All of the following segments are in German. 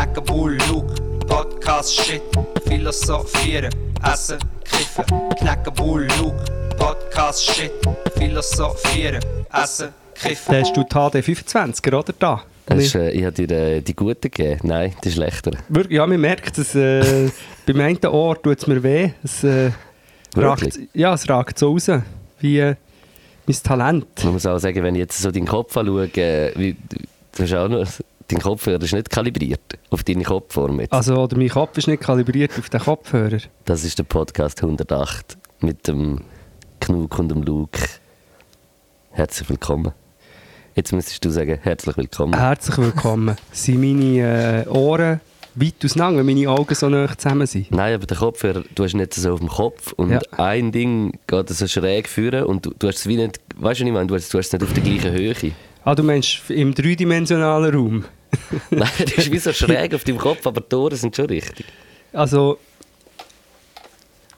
Knacken Bull, Luke, Podcast, Shit, Philosophieren, Essen, Kiffen. Knacken Bull, Luke, Podcast, Shit, Philosophieren, Essen, Kiffen. Da hast du die HD25er, oder? Da. Hast, äh, ich habe dir äh, die guten gegeben. Nein, die schlechteren. Wirklich, ja, man merkt, dass äh, beim einen Ohr tut es mir weh. Es, äh, ragt, ja, es ragt so raus, wie äh, mein Talent. Man muss auch sagen, wenn ich jetzt so deinen Kopf anschaue, äh, wie, du hast auch noch, dein Kopfhörer ist nicht kalibriert auf deine Kopfform jetzt. Also, oder mein Kopf ist nicht kalibriert auf den Kopfhörer. Das ist der Podcast 108 mit dem Knug und dem Luke. Herzlich willkommen. Jetzt müsstest du sagen, herzlich willkommen. Herzlich willkommen. sind meine äh, Ohren weit auseinander, wenn meine Augen so nah zusammen sind? Nein, aber der Kopfhörer, du hast nicht so auf dem Kopf und Ja. ein Ding geht so schräg führen und du, du hast es wie nicht, weißt du, was ich meine, du hast, du hast es nicht auf der gleichen Höhe. Ah, du meinst im dreidimensionalen Raum? Nein, du bist wie so schräg auf deinem Kopf, aber die Ohren sind schon richtig. Also,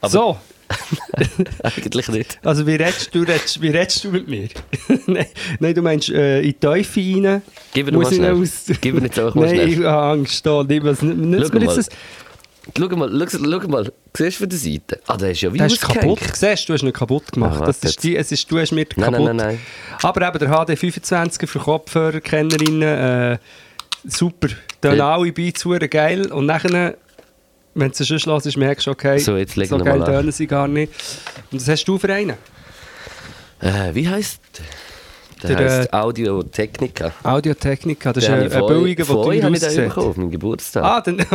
Aber- so. Eigentlich nicht. Also wie redest du, redest, wie redest du mit mir? nein, nein, du meinst äh, in die Teufel rein. Gib mir mal schnell. aus... Gib mir jetzt auch mal Nein, schnell. ich habe Angst. Da. Nicht, was, nützt Schau mir jetzt das, Schau mal, schau, schau mal, siehst du von der Seite? Ah, der ist ja wie das ist kaputt. Siehst du, hast ihn kaputt gemacht. Ah, das ist die, es ist, du hast mir Nein, kaputt. nein, nein, nein. Aber eben der HD25 für Kopfhörerkennerinnen, äh, super. Dann Ja. alle Beats geil. Und nachher, wenn du es schon hörst, merkst du, okay, So, jetzt leg so noch geil tönen sie gar nicht. Und das hast du für einen? Äh, wie heisst der? Der, Der heisst Audio Technica. Audiotechnica, das ist Den ein, billiger, euch teuer habe ich den bekommen, auf meinem Geburtstag. Ah, dann...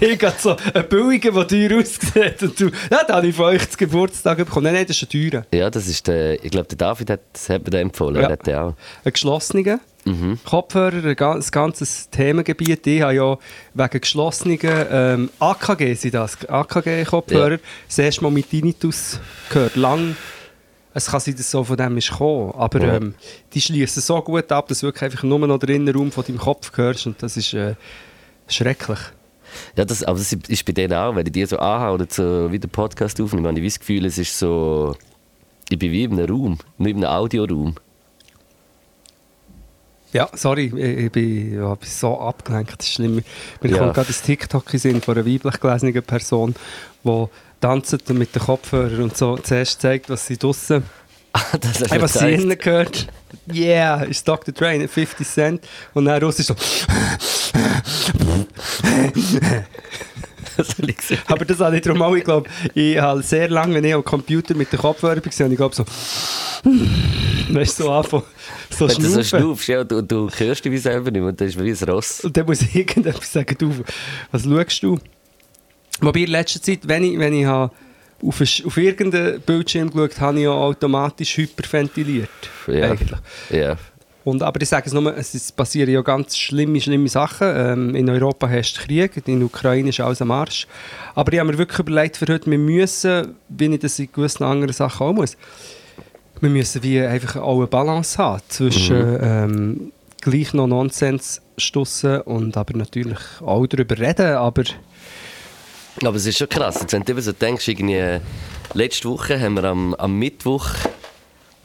ich habe so einen billigen, der teuer aussieht. Und du, ja, den habe ich von euch zu Geburtstag bekommen. Nein, nein, das ist ein teurer. Ja, das ist der, ich glaube, der David hat, das hat mir den empfohlen. Ja. Er hat den auch. Ein geschlossener Mhm. Kopfhörer, ein ga- ein ganzes Themengebiet. Ich habe ja wegen geschlossenen ähm, AKG, sind das, AKG-Kopfhörer, Ja. das erste Mal mit Tinnitus gehört. Lang, es kann sein, dass es so von dem ist gekommen, aber Ja. ähm, die schließen so gut ab, dass du wirklich einfach nur noch den Innenraum von deinem Kopf hörst und das ist äh, schrecklich. Ja, das, aber das ist bei denen auch, wenn ich die so anhaue oder so wie den Podcast aufnehme, habe ich das Gefühl, es ist so, ich bin wie in einem Raum, nicht in einem Audioraum. Ja, sorry, ich, bin, ja, ich bin so abgelenkt, das ist schlimm. Mir Ja. kommt gerade ein TikTok in von einer weiblich gelesenen Person, die tanzt und mit den Kopfhörern und so zuerst zeigt, was sie draussen das hast du was sie innen gehört. Yeah, ist Dr. Nicht 50 Cent. Und dann Russisch so. Aber das habe ich darum auch, ich glaube, ich habe sehr lange, wenn ich am Computer mit den Kopfhörern war, und ich glaube so. Weißt du, so anfangen, so Wenn du so schnaufst, ja, du, du hörst dich wie selber nicht mehr, und das ist wie ein Ross. Und dann muss ich irgendetwas sagen, du, was schaust du? Wobei in letzter Zeit, wenn ich, wenn ich habe auf, ein- auf irgendeinen Bildschirm geschaut habe, ich ja automatisch hyperventiliert. Ja. Eigentlich. Ja. Und, aber ich sage es nur, es passieren ja ganz schlimme, schlimme Sachen. Ähm, in Europa herrscht Krieg, in der Ukraine ist alles am Arsch. Aber ich habe mir wirklich überlegt, für heute, wir müssen, wie ich das in gewissen anderen Sachen auch muss, wir müssen wie einfach auch eine Balance haben zwischen ähm, gleich noch Nonsens stussen und aber natürlich auch darüber reden, aber Aber es ist schon krass, jetzt, wenn du so denkst, irgendwie, letzte Woche haben wir am, am Mittwoch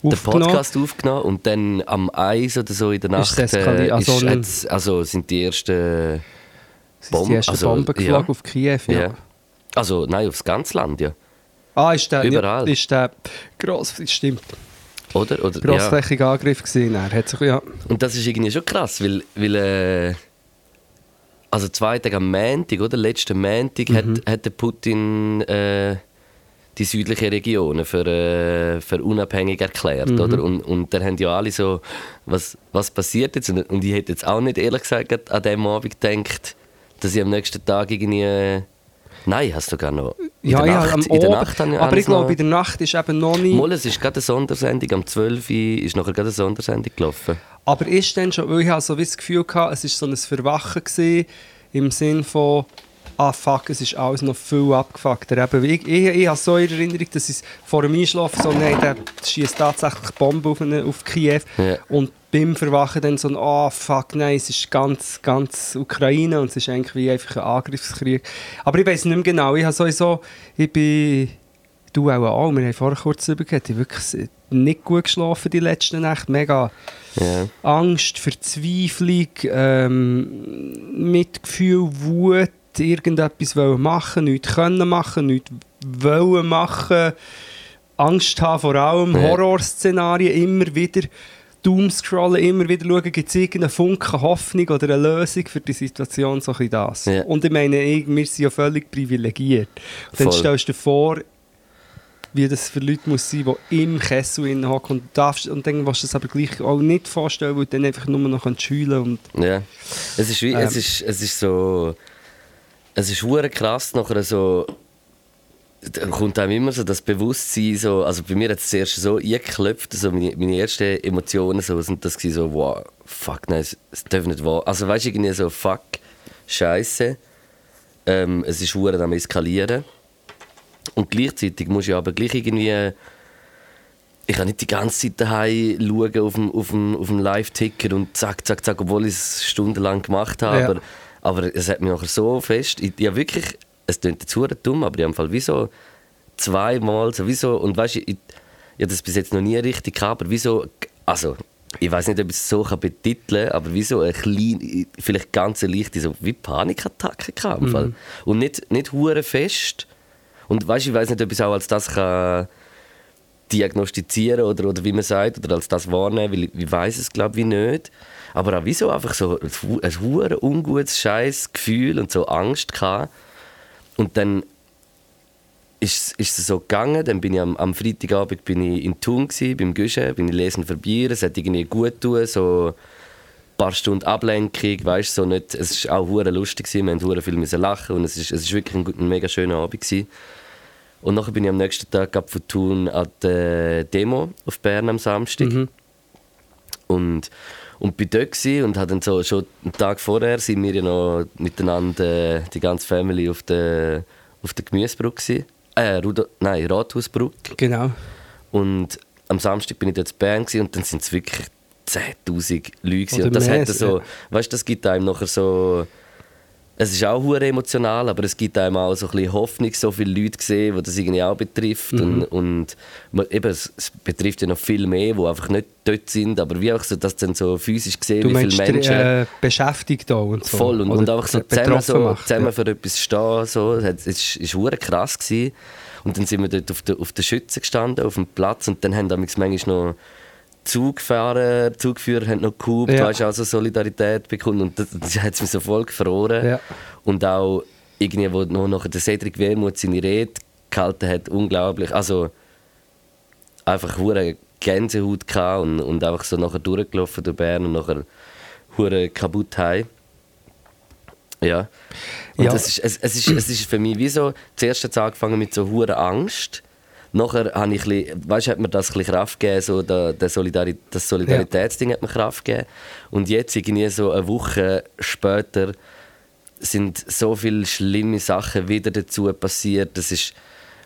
den aufgenommen. Podcast aufgenommen und dann am 1 oder so in der Nacht es eskaliert, äh, also ist, hat's- also sind die ersten Bomben- die ersten also, Bomben geflogen ja. auf Kiew. Ja. ja. Also nein, aufs ganze Land, ja. Ah, ist der, Überall. Ja, ist der gross, stimmt, Oder? Oder ja. grossflächiger Angriff gesehen. Er hat sich, ja, Und das ist irgendwie schon krass, weil, weil äh, also zwei Tage am Montag, oder? Letzten Montag Mhm. hat, hat der Putin äh, die südlichen Regionen für, äh, für unabhängig erklärt, Mhm. oder? Und, und dann haben ja alle so, was, was passiert jetzt? Und, und ich hätte jetzt auch nicht ehrlich gesagt an dem Abend gedacht, dass ich am nächsten Tag irgendwie... Äh, nein, hast du gar noch... In ja, der ja, Nacht, am in der. Nacht ich aber ich glaube, in der Nacht ist eben noch nicht. Mal, es ist gerade eine Sondersendung, am 12 Uhr ist nachher gerade eine Sondersendung gelaufen. Aber ist dann schon, weil ich habe so wie das Gefühl hatte, es war so ein Verwachen gewesen, im Sinn von, ah fuck, es ist alles noch viel abgefuckter. Eben, ich, ich, ich habe so in Erinnerung, dass ich vor dem Einschlafen so, nein, der schießt tatsächlich Bomben auf, eine, auf Kiew. Ja. Und beim Verwachen dann so, ah fuck, nein, es ist ganz, ganz Ukraine und es ist eigentlich wie einfach ein Angriffskrieg. Aber ich weiß nicht mehr genau, ich habe sowieso, ich bin du auch auch. Wir haben vorher kurz darüber geredet. Ich habe wirklich nicht gut geschlafen die letzten Nächte. Mega Ja. Angst, Verzweiflung, ähm, Mitgefühl, Wut, irgendetwas wollen machen, nichts können machen, nichts wollen machen, Angst haben vor allem, Ja. Horrorszenarien immer wieder, Doomscrollen, immer wieder schauen, gibt es irgendeinen Funken Hoffnung oder eine Lösung für die Situation, so ein das. Ja. Und ich meine, ich, wir sind ja völlig privilegiert. Und dann Voll. stellst du dir vor, wie das für Leute muss sein, die im Kessel hocken und, darfst, und dann willst du das aber gleich auch nicht vorstellen, weil du dann einfach nur noch kannst schülen und Ja. Es ist wie, es Ähm. ist, es ist so, es ist hure krass nachher so, da kommt einem immer so das Bewusstsein so, also bei mir hat es zuerst so eingeklopft, so meine, meine ersten Emotionen so, sind das gewesen, so, wow, fuck, nein, es, es darf nicht wahr, also weißt du, irgendwie so, fuck, scheiße, ähm, es ist hure am eskalieren und gleichzeitig muss ich aber gleich irgendwie ich kann nicht die ganze Zeit daheim schauen auf dem, auf dem, auf dem Live-Ticker und zack, zack, zack, obwohl ich es stundenlang gemacht habe. Ja. Aber, aber es hat mich nachher so fest. Ich, ich wirklich, es klingt jetzt dumm, aber ich habe im Fall wie so zweimal, so wie so, und weißt du, ich, ich habe das bis jetzt noch nie richtig gehabt, aber wie so, also, ich weiß nicht, ob ich es so kann betiteln kann, aber wie so eine kleine, vielleicht ganz eine leichte, so wie Panikattacke im Fall. Und nicht, nicht hure fest. Und weißt ich weiß nicht, ob ich es auch als das kann diagnostizieren oder, oder wie man sagt, oder als das wahrnehmen, weil ich, ich weiß es glaube ich nicht. Aber auch wieso einfach so ein, ein hure ungutes scheiß Gefühl und so Angst gehabt. Und dann ist, ist es so gegangen, dann bin ich am, am Freitagabend bin ich in Thun gsi, beim Güsche, bin ich lesen verbieren, es hat irgendwie gut tun, so ein paar Stunden Ablenkung, weißt so nicht, es war auch hure lustig, gewesen, wir mussten hure viel müssen lachen und es ist, es ist wirklich ein, ein mega schöner Abend gewesen. Und nachher bin ich am nächsten Tag ab von Thun an der Demo auf Bern am Samstag. Und, und bin dort und habe dann so, schon einen Tag vorher sind wir ja noch miteinander, äh, die ganze Family, auf der, auf der Gemüsebrücke gewesen. Äh, Rudo, nein, Rathausbrücke. genau. Und am Samstag bin ich dort in Bern und dann sind es wirklich 10'000 Leute. Oder Und das mehr, hat so, ja. weißt, das gibt einem nachher so... Es ist auch hure emotional, aber es gibt einem auch so ein bisschen Hoffnung, so viele Leute gesehen, die das irgendwie auch betrifft. Mhm. Und, und eben, es, es betrifft ja noch viel mehr, die einfach nicht dort sind, aber wie auch so, dass dann so physisch gesehen, Du wie meinst viele Menschen... äh, beschäftigt auch und so. Voll und, und einfach so zusammen, so, macht, zusammen ja. für etwas stehen. So. Es ist hure krass. Gewesen. Und dann sind wir dort auf der, auf der Schütze gestanden, auf dem Platz und dann haben damals manchmal noch Zugfahrer, Zugführer haben noch gehupt, Ja. weißt also Solidarität bekommen und das, das hat mich so voll gefroren. Ja. Und auch irgendwie, wo noch nachher der Cedric Wermuth seine Rede gehalten hat, unglaublich, also einfach hure Gänsehaut gehabt und, und einfach so nachher durchgelaufen durch Bern und nachher hure kaputt heim. Ja. Und Ja. Es, ist, es, es, ist, es ist für mich wie so, zuerst hat es angefangen mit so hure Angst. Nachher habe ich, ein bisschen- weißt, hat mir das ein Kraft gegeben, so der, der Solidari das Solidaritätsding hat mir Kraft gegeben. Und jetzt, irgendwie so eine Woche später, sind so viele schlimme Sachen wieder dazu passiert. Das ist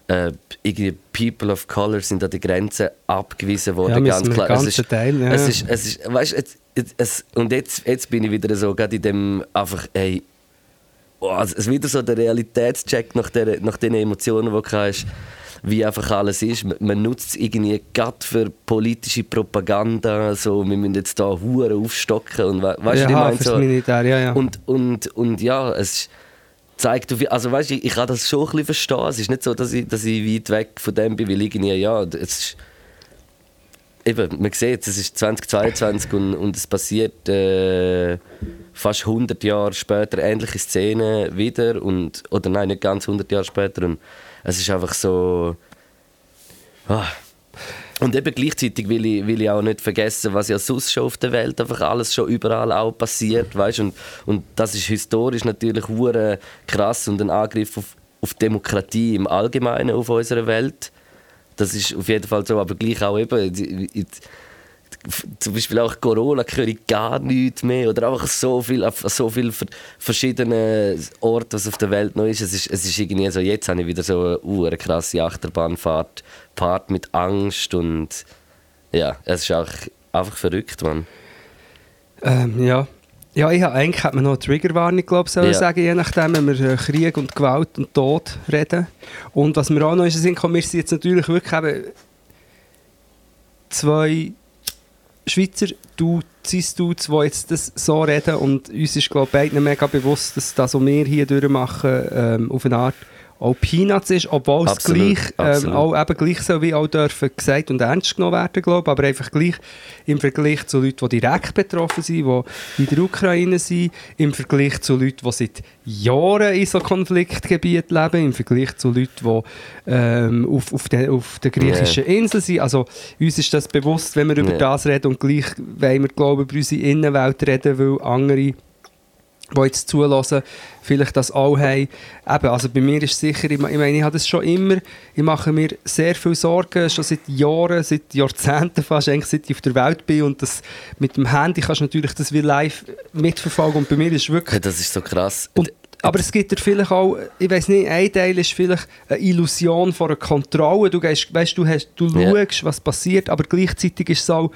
äh, irgendwie People of Color sind an die Grenze abgewiesen worden, Ja, ganz klar. Es ist, Teil, ja. es ist, es ist, weißt, jetzt, es, und jetzt, jetzt bin ich wieder so, gerade in dem einfach, ey, oh, es ist wieder so der Realitätscheck nach, der, nach den Emotionen, die du hast, wie einfach alles ist. Man, man nutzt es irgendwie gerade für politische Propaganda, so, wir müssen jetzt da Huren aufstocken und we- weißt du, was ich ja, meine? So, Militär, ja, ja. und, und, und ja, es zeigt, also weißt, ich, ich kann das schon ein bisschen verstehen. Es ist nicht so, dass ich, dass ich weit weg von dem bin, weil irgendwie, ja, es ist, eben, man sieht, es ist 2022 und, und es passiert äh, fast 100 Jahre später ähnliche Szenen wieder und, oder nein, nicht ganz 100 Jahre später und es ist einfach so, ah. Und eben gleichzeitig will ich, will ich auch nicht vergessen, was ja sonst schon auf der Welt einfach alles schon überall auch passiert, weißt? Und, und das ist historisch natürlich hure krass und ein Angriff auf, auf Demokratie im Allgemeinen auf unserer Welt. Das ist auf jeden Fall so, aber gleich auch eben, zum Beispiel auch Corona höre ich gar nichts mehr oder einfach so viel auf so viele ver- verschiedene Orte, was auf der Welt noch ist. Es ist, es ist irgendwie so, jetzt habe ich wieder so eine, krasse Achterbahnfahrt, Part mit Angst und ja, es ist auch einfach verrückt, man. Ähm, ja. Ja, ich, eigentlich hätte man noch eine Triggerwarnung glaub, sollen Ja. sagen, je nachdem, wenn wir äh, Krieg und Gewalt und Tod reden. Und was mir auch noch Sinn kommt, wir sind jetzt natürlich wirklich eben zwei Schweizer Dudes, Cis-Dudes, die jetzt das so reden und uns ist glaube ich beiden mega bewusst, dass das, was wir hier durchmachen, ähm, auf eine Art auch Peanuts ist, obwohl es gleich, ähm, auch eben gleich so wie auch dürfen gesagt und ernst genommen werden, glaube aber einfach gleich im Vergleich zu Leuten, die direkt betroffen sind, die in der Ukraine sind, im Vergleich zu Leuten, die seit Jahren in so Konfliktgebieten leben, im Vergleich zu Leuten, die ähm, auf, auf, der, auf der griechischen Insel sind. Also uns ist das bewusst, wenn wir über Ja. das reden und gleich wollen wir, glaube ich, über unsere Innenwelt reden, weil andere die jetzt zulassen, vielleicht das auch haben. Eben, also bei mir ist sicher, ich me- ich meine, ich habe das schon immer, ich mache mir sehr viel Sorgen, schon seit Jahren, seit Jahrzehnten fast, eigentlich seit ich auf der Welt bin und das mit dem Handy kannst du natürlich das wie live mitverfolgen und bei mir ist wirklich Ja, Das ist so krass. und, aber es gibt dir vielleicht auch, ich weiß nicht, ein Teil ist vielleicht eine Illusion von einer Kontrolle. Du, gehst, weißt, du, hast, du Ja. schaust, was passiert, aber gleichzeitig ist es auch,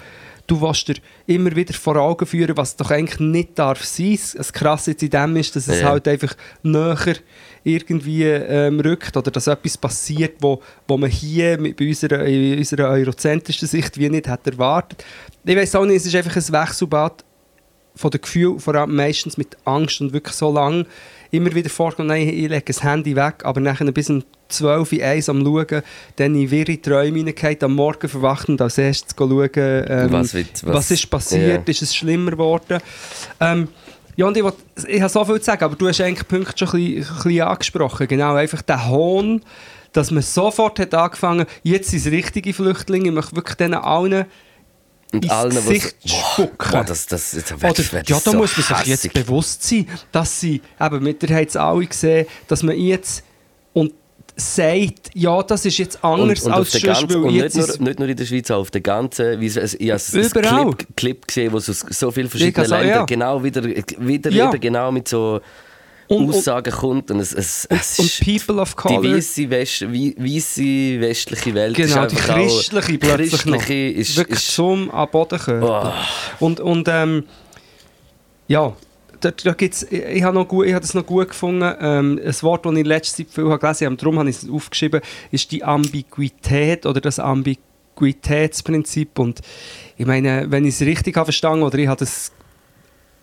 du willst dir immer wieder vor Augen führen, was doch eigentlich nicht darf sein. Das Krasse jetzt in dem ist, dass es Ja. halt einfach näher irgendwie ähm, rückt oder dass etwas passiert, wo, wo man hier mit, bei unserer, in unserer eurozentrischen Sicht wie nicht hat erwartet. Ich weiß auch nicht, es ist einfach ein Wechselbad von den Gefühlen, vor allem meistens mit Angst und wirklich so lange immer wieder vorkommt, nein, ich lege das Handy weg, aber nachher bis um 12 Uhr eins am Schauen, dann in wirre Träume hineingeht, am Morgen verwacht und als erstes schauen, ähm, Was wird- was, was- ist passiert, Ja. ist es schlimmer geworden. Ähm, ja, und ich, will, ich habe so viel zu sagen, aber du hast eigentlich Punkte schon ein bisschen, ein bisschen angesprochen. Genau, einfach der Hohn, dass man sofort hat angefangen, jetzt sind es richtige Flüchtlinge, ich möchte wirklich denen allen Und allen, was- Gesicht Boah, spucken. boah, das, das, jetzt Oder, ja, da so muss man sich jetzt bewusst sein, dass sie, eben, mit der haben es alle gesehen, dass man jetzt und sagt, ja, das ist jetzt anders und, und als sonst, ganzen, weil und jetzt nicht nur, nicht nur in der Schweiz, auch auf der ganzen, wie so, also, ich habe einen. Clip, Clip gesehen, wo es aus so vielen verschiedenen Ländern ja. genau wieder, wieder Ja. eben genau mit so Aussagen kommt und es, es, es und ist People of die Color, weisse, West, wei- weisse westliche Welt genau, die christliche plötzlich christliche noch, ist, wirklich ist zum am Boden kommen. Oh. Und, und ähm, ja, da, da gibt's, ich, ich habe noch gut- ich habe das noch gut gefunden. Ähm, ein Wort, das ich in letzter Zeit viel habe gelesen habe, darum habe ich es aufgeschrieben, ist die Ambiguität oder das Ambiguitätsprinzip. Und ich meine, wenn ich es richtig habe verstanden oder ich habe das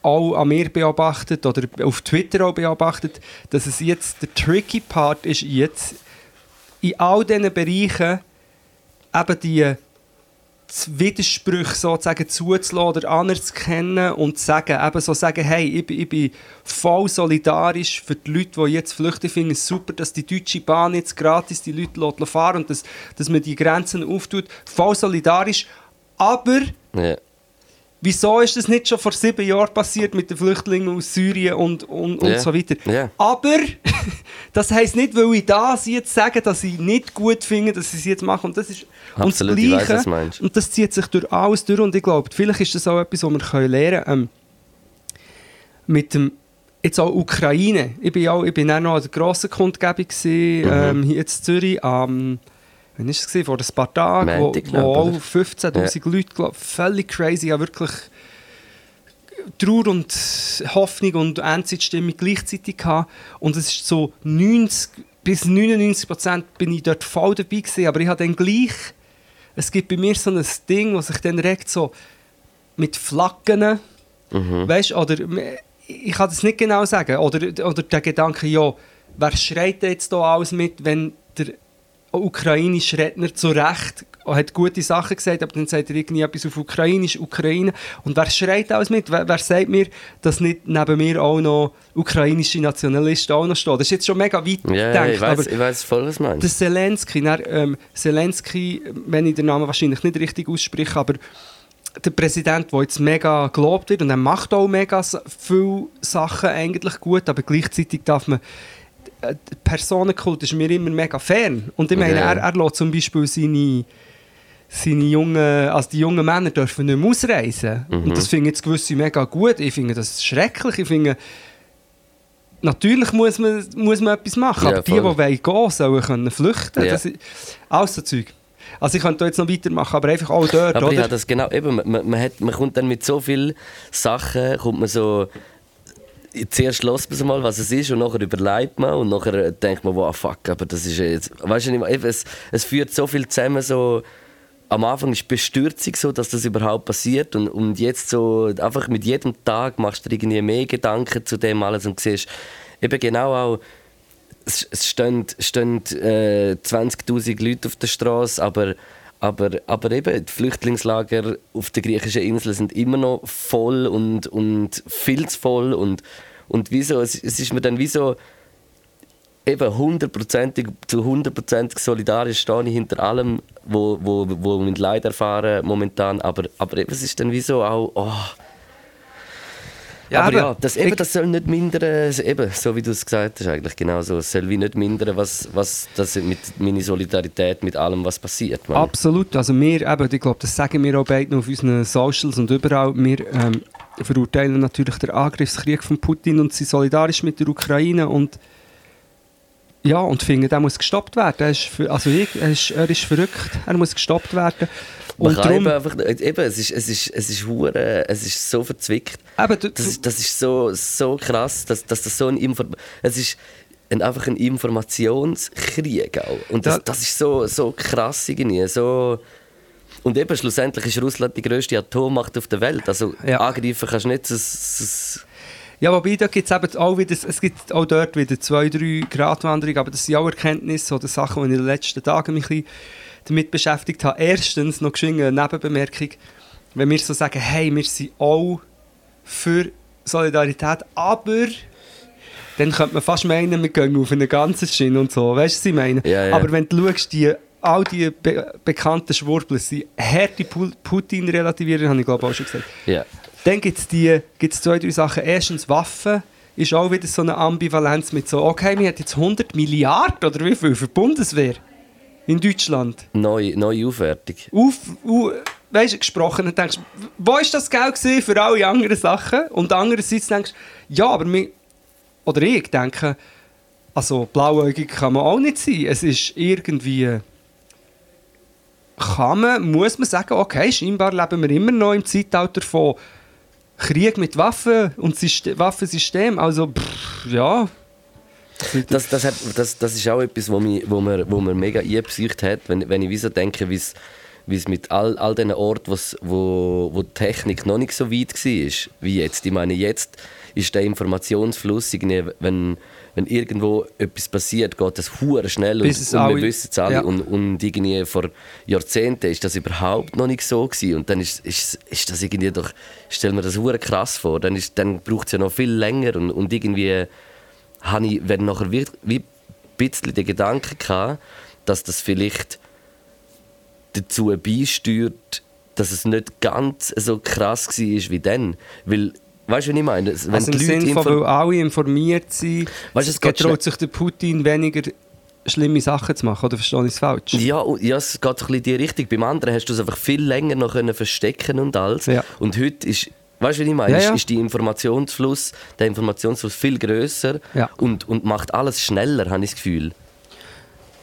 auch an mir beobachtet oder auf Twitter auch beobachtet, dass es jetzt der tricky Part ist jetzt in all diesen Bereichen eben die Widersprüche sozusagen zuzulassen oder anerzukennen und zu sagen, eben so sagen, hey, ich, bin- ich bin voll solidarisch für die Leute, die jetzt flüchten, finde es super, dass die Deutsche Bahn jetzt gratis die Leute fahren und dass, dass man die Grenzen auftut, voll solidarisch, aber ja. Wieso ist das nicht schon vor sieben Jahren passiert mit den Flüchtlingen aus Syrien und, und, und Ja. so weiter? Ja. Aber das heisst nicht, weil ich das jetzt sage, dass ich nicht gut finde, dass ich es jetzt mache. Und das ist Absolut, und das Gleiche. meinst. und das zieht sich durch alles durch. Und ich glaube, vielleicht ist das auch etwas, was wir können lernen können. Ähm, mit dem jetzt auch Ukraine. Ich bin auch, ich bin auch noch an der grossen Kundgebung gewesen, Mhm. ähm, hier in Zürich am wann war es? Vor ein paar Tagen, wo, wo auch oder? 15'000 Leute, glaub, völlig crazy, ja wirklich Trauer und Hoffnung und Endzeitstimmung gleichzeitig gehabt. Und es ist so 90 bis 99 Prozent bin ich dort voll dabei gewesen, aber ich habe dann gleich, es gibt bei mir so ein Ding, was sich dann regt, so mit Flaggen, Mhm. weißt oder ich kann das nicht genau sagen, oder, oder der Gedanke, ja, wer schreit jetzt da alles mit, wenn der ukrainische Redner zu Recht hat gute Sachen gesagt, aber dann sagt er irgendwie etwas auf Ukrainisch, Ukraine. Und wer schreit alles mit? Wer, wer sagt mir, dass nicht neben mir auch noch ukrainische Nationalisten auch noch stehen? Das ist jetzt schon mega weit ja, gedacht, ich weiß, ich weiß voll, was du meinst. der Zelensky, dann, ähm, Zelensky, wenn ich den Namen wahrscheinlich nicht richtig ausspreche, aber der Präsident, der jetzt mega gelobt wird und er macht auch mega viele Sachen eigentlich gut, aber gleichzeitig darf man Personenkult ist mir immer mega fern. Und ich meine, Ja. er, er lässt zum Beispiel seine, seine jungen, also die jungen Männer dürfen nicht mehr ausreisen. Mhm. Und das finde ich jetzt gewisse mega gut. Ich finde das schrecklich. Ich finde, natürlich muss man, muss man etwas machen, Ja, aber die, die voll. wollen gehen, sollen können flüchten. Ja. Das ist, alles so Zeug. Also ich könnte da jetzt noch weitermachen, aber einfach auch dort, Aber oder? habe das genau, eben, man, man, hat, man kommt dann mit so vielen Sachen, kommt man so, zuerst lässt man es mal, was es ist und nachher überlegt man und nachher denkt man, wow, fuck, aber das ist jetzt, weißt du nicht, es, es führt so viel zusammen, so, am Anfang ist Bestürzung so, dass das überhaupt passiert und, und jetzt so, einfach mit jedem Tag machst du dir irgendwie mehr Gedanken zu dem alles und siehst eben genau auch, es, es stehen, stehen äh, 20'000 Leute auf der Straße, aber, aber, aber eben die Flüchtlingslager auf der griechischen Insel sind immer noch voll und, und viel zu voll und, und wieso, es, es ist mir dann wie so eben hundertprozentig zu hundertprozentig solidarisch stehe ich hinter allem, wo, wo, wo wir Leid erfahren momentan, aber, aber eben, es ist dann wie so auch, oh, Ja, aber ja, das, eben, das soll nicht mindern, eben, so wie du es gesagt hast, eigentlich genau so. Es soll wie nicht mindern, was, was das mit meine Solidarität mit allem, was passiert. Mann. Absolut. Also wir, eben, ich glaube, das sagen wir auch beide auf unseren Socials und überall. Wir ähm, verurteilen natürlich den Angriffskrieg von Putin und sind solidarisch mit der Ukraine und ja, und finden, der muss gestoppt werden. Er ist, für, also ich, er, ist, er ist verrückt, er muss gestoppt werden. Man Und kann eben einfach, eben, es ist, es ist, es ist hure, es ist so verzwickt. eben, du, Das ist, das ist so, so krass, dass, dass das so ein Inform es ist ein, einfach ein Informationskrieg auch. Und das, Da- das ist so, so krass irgendwie, so... Und eben schlussendlich ist Russland die grösste Atommacht auf der Welt. Also Ja. angreifen kannst du nicht. Das, das, Ja, wobei da gibt es eben auch wieder, es gibt auch dort wieder zwei, drei Gratwanderungen, aber das sind auch Erkenntnisse oder Sachen, die ich in den letzten Tagen mich ein bisschen damit beschäftigt habe. Erstens, noch eine Nebenbemerkung, wenn wir so sagen, hey, wir sind auch für Solidarität, aber dann könnte man fast meinen, wir gehen auf einen ganzen Schiene und so, weißt du, was ich meine? Ja, ja. Aber wenn du schaust, die, all die be bekannten Schwurbler sind harte Pu- Putin-Relativierer, habe ich glaube auch schon gesagt. ja. Dann gibt es gibt's zwei, drei Sachen. Erstens, Waffen ist auch wieder so eine Ambivalenz mit so, okay, wir haben jetzt 100 Milliarden oder wie viel für die Bundeswehr in Deutschland. Neue, neue Aufwertung. Auf, u, weißt du, gesprochen und denkst, wo ist das Geld für alle anderen Sachen? Und andererseits denkst du, ja, aber wir, oder ich denke, also blauäugig kann man auch nicht sein. Es ist irgendwie kann man, muss man sagen, okay, scheinbar leben wir immer noch im Zeitalter von Krieg mit Waffen und Syste Waffensystem. Also, pff, ja. Das, das, hat, das, das ist auch etwas, wo, mich, wo, mir, wo mir mega eingepsycht hat, wenn, wenn ich so denke, wie es mit all, all diesen Orten, wo, wo die Technik noch nicht so weit war, wie jetzt. Ich meine, jetzt ist der Informationsfluss, wenn, wenn irgendwo etwas passiert, geht das hure schnell und, Bis und wir wissen es alle. ja. Und, und irgendwie vor Jahrzehnten ist das überhaupt noch nicht so gewesen. Und dann ist, ist, ist das irgendwie doch, ich stelle mir das hure krass vor, dann, ist- dann braucht es ja noch viel länger und, und irgendwie habe ich wenn nachher wie, wie ein bisschen den Gedanken gehabt, dass das vielleicht dazu beisteuert, dass es nicht ganz so krass war wie dann. Weil, weißt du, was ich meine? Wenn also im Sinne von, weil alle informiert sind, Weißt es getraut sich der Putin weniger schlimme Sachen zu machen, oder verstehe ich es falsch? Ja, ja, es geht so ein bisschen in die Richtung. Beim anderen hast du es einfach viel länger noch können verstecken und alles. Ja. Und heute ist, weißt du, was ich meine? Ja, ist, ja. ist die Informationsfluss, der Informationsfluss viel größer Ja. und, und macht alles schneller, habe ich das Gefühl.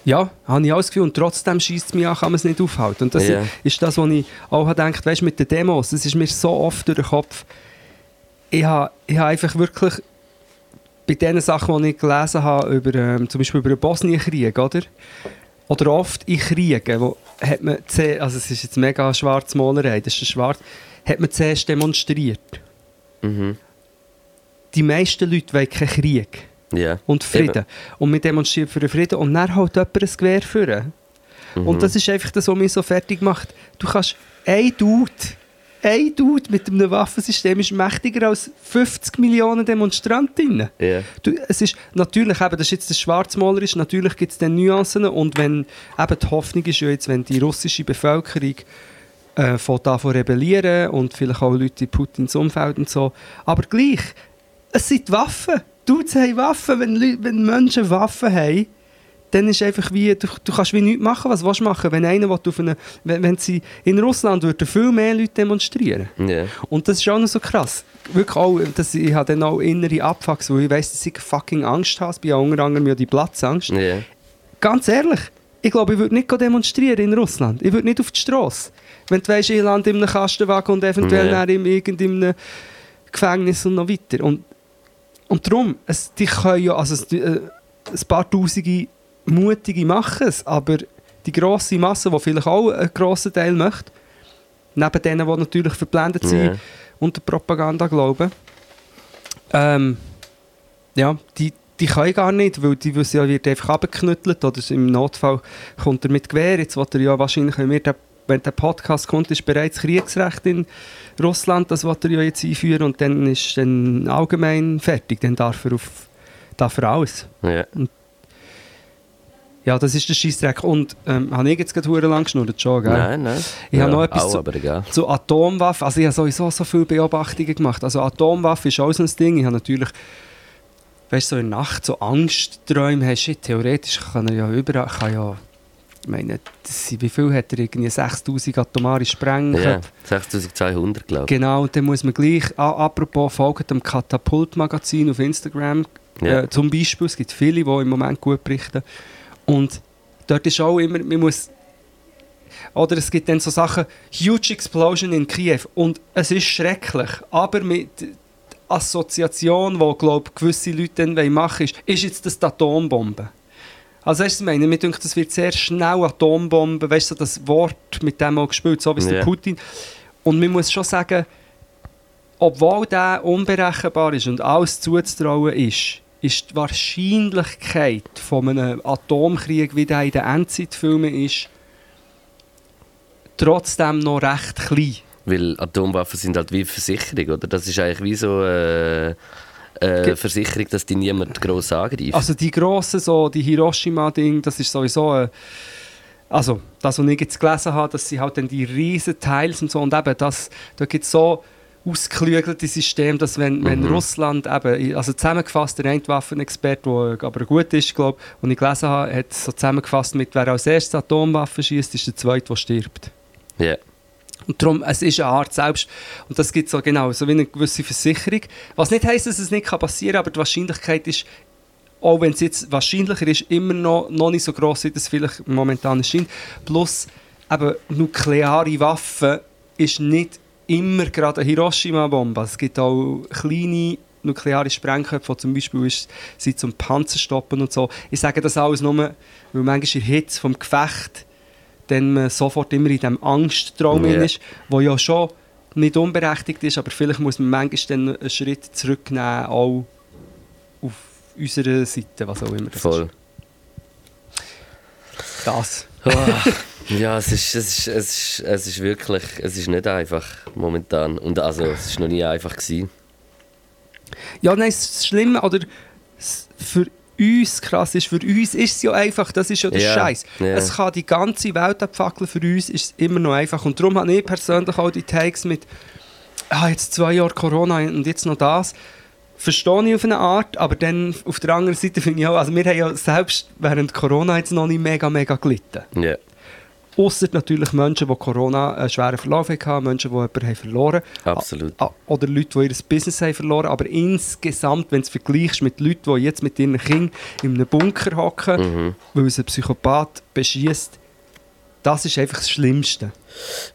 Ja, habe ich auch das Gefühl. Und trotzdem schießt es mich an, kann man es nicht aufhalten. Und das Ja. ist das, was ich auch habe gedacht weißt, mit den Demos, das ist mir so oft durch den Kopf. Ich habe, ich habe einfach wirklich bei den Sachen, die ich gelesen habe, über, ähm, zum Beispiel über den Bosnienkrieg, oder? Oder oft in Kriegen, wo hat man zuerst- also es ist jetzt mega schwarz Malerei, das ist schwarz, hat man zuerst demonstriert. Mhm. Die meisten Leute wollen keinen Krieg Ja. und Frieden. Und wir demonstrieren für den Frieden und dann halt jemand ein Gewehr führen. Mhm. Und das ist einfach das, was mich so fertig macht. Du kannst ein Dude, ein Dude mit einem Waffensystem ist mächtiger als 50 Millionen Demonstrantinnen. Ja. Du, es ist natürlich, eben, das ist jetzt das Schwarzmalerisch, natürlich gibt es dann Nuancen und wenn, eben die Hoffnung ist ja jetzt, wenn die russische Bevölkerung äh, von davon rebellieren und vielleicht auch Leute in Putins Umfeld und so, aber gleich, es sind Waffen. Dudes haben Waffen, wenn, Leute, wenn Menschen Waffen haben, dann ist einfach wie, du, du kannst wie nichts machen, was willst du machen, wenn einer auf eine, wenn, wenn sie, in Russland würden viel mehr Leute demonstrieren. Ja. Und das ist auch noch so krass. Wirklich auch, dass ich habe dann auch innere Abfucks, weil ich weiss, dass ich fucking Angst habe. Habe unter anderem ja die Platzangst. Ja. Ganz ehrlich, ich glaube, ich würde nicht demonstrieren in Russland. Ich würde nicht auf die Straße. Wenn du weißt, ich lande in einem Kastenwagen und eventuell Ja. in irgendeinem Gefängnis und noch weiter. Und, und darum, es, die können ja, also es, äh, ein paar Tausende Mutige machen es, aber die grosse Masse, die vielleicht auch einen grossen Teil möchte, neben denen, die natürlich verblendet sind Ja. und der Propaganda glauben, ähm, ja, die, die können gar nicht, weil die wissen ja, wird einfach abgeknüttelt oder im Notfall kommt er mit Gewehr. Jetzt wird er ja wahrscheinlich, wenn, wir der, wenn der Podcast kommt, ist bereits Kriegsrecht in Russland, das wird er ja jetzt einführen und dann ist dann allgemein fertig, dann darf er auf darf er alles. Ja. Ja, das ist der Scheissdreck. Und ähm, habe ich jetzt gerade lang geschnurrt schon, gell? Nein, nein. Ich habe ja, noch etwas zu-. Zu Atomwaffen, also ich habe sowieso so viele Beobachtungen gemacht. Also Atomwaffe ist auch so ein Ding. Ich habe natürlich, weißt du, so in der Nacht so Angstträume. Shit, theoretisch kann er ja überall, kann ja, ich meine, sind, wie viel hat er irgendwie 6000 atomare Sprengköpfe? Ja, 6200, glaube ich. Genau, und dann muss man gleich, ah, apropos, folgt dem Katapult-Magazin auf Instagram, Ja. äh, zum Beispiel, es gibt viele, die im Moment gut berichten. Und dort ist auch immer, man muss, oder es gibt dann so Sachen, huge explosion in Kiew und es ist schrecklich, aber mit Assoziation, die, glaube gewisse Leute dann wollen machen ist, ist jetzt das die Atombombe. Also weißt du, ich meine, mir denkt, das wird sehr schnell Atombombe, weißt du, das Wort mit dem auch gespielt, so wie es der. Putin. Und man muss schon sagen, obwohl der unberechenbar ist und alles zuzutrauen ist, ist die Wahrscheinlichkeit von einem Atomkrieg, wie der in den Endzeitfilmen ist, trotzdem noch recht klein. Weil Atomwaffen sind halt wie Versicherung, oder? Das ist eigentlich wie so äh, äh, Versicherung, dass die niemand gross angreift. Also die grossen, so die Hiroshima-Ding, das ist sowieso äh, also das, was ich jetzt gelesen habe, das sind halt dann die riesen Teils und so und eben das, da gibt es so ausgeklügelte System, dass wenn, wenn Mhm. Russland eben, also zusammengefasst, der Endwaffenexperte, der aber gut ist, glaube ich, und ich gelesen habe, hat so zusammengefasst mit, wer als erstes Atomwaffen schießt, ist der Zweite, der stirbt. Ja. Und darum, es ist eine Art selbst, und das gibt so genau, so wie eine gewisse Versicherung. Was nicht heisst, dass es nicht passieren kann, aber die Wahrscheinlichkeit ist, auch wenn es jetzt wahrscheinlicher ist, immer noch, noch nicht so groß, wie das vielleicht momentan scheint. Plus, eben, nukleare Waffen ist nicht immer gerade eine Hiroshima-Bombe. Es gibt auch kleine nukleare Sprengköpfe, die zum Beispiel ist, sind zum Panzer stoppen und so. Ich sage das alles nur, weil manchmal in Hitze vom Gefecht dann man sofort immer in diesem Angsttraum yeah. ist, wo ja schon nicht unberechtigt ist, aber vielleicht muss man manchmal dann einen Schritt zurücknehmen, auch auf unserer Seite, was auch immer das Voll. ist. Das. Ja, es ist, es, ist, es, ist, es ist wirklich, es ist nicht einfach momentan. Und also, es ist noch nie einfach gewesen. Ja, nein, das Schlimme, oder für uns krass ist, für uns ist es ja einfach, das ist ja der Ja, Scheiß. ja. Es kann die ganze Welt abfackeln, für uns ist es immer noch einfach. Und darum habe ich persönlich auch die Takes mit, ah, jetzt zwei Jahre Corona und jetzt noch das. Verstehe ich auf eine Art, aber dann auf der anderen Seite finde ich auch, also wir haben ja selbst während Corona jetzt noch nicht mega, mega gelitten. Ja. Ausser natürlich Menschen, die Corona einen schweren Verlauf hatten, Menschen, die jemanden haben verloren Absolut. Ah, Oder Leute, die ihr Business haben verloren Aber insgesamt, wenn du es vergleichst mit Leuten, die jetzt mit ihren Kindern in einem Bunker hocken, Mhm. weil es ein Psychopath beschießt, das ist einfach das Schlimmste.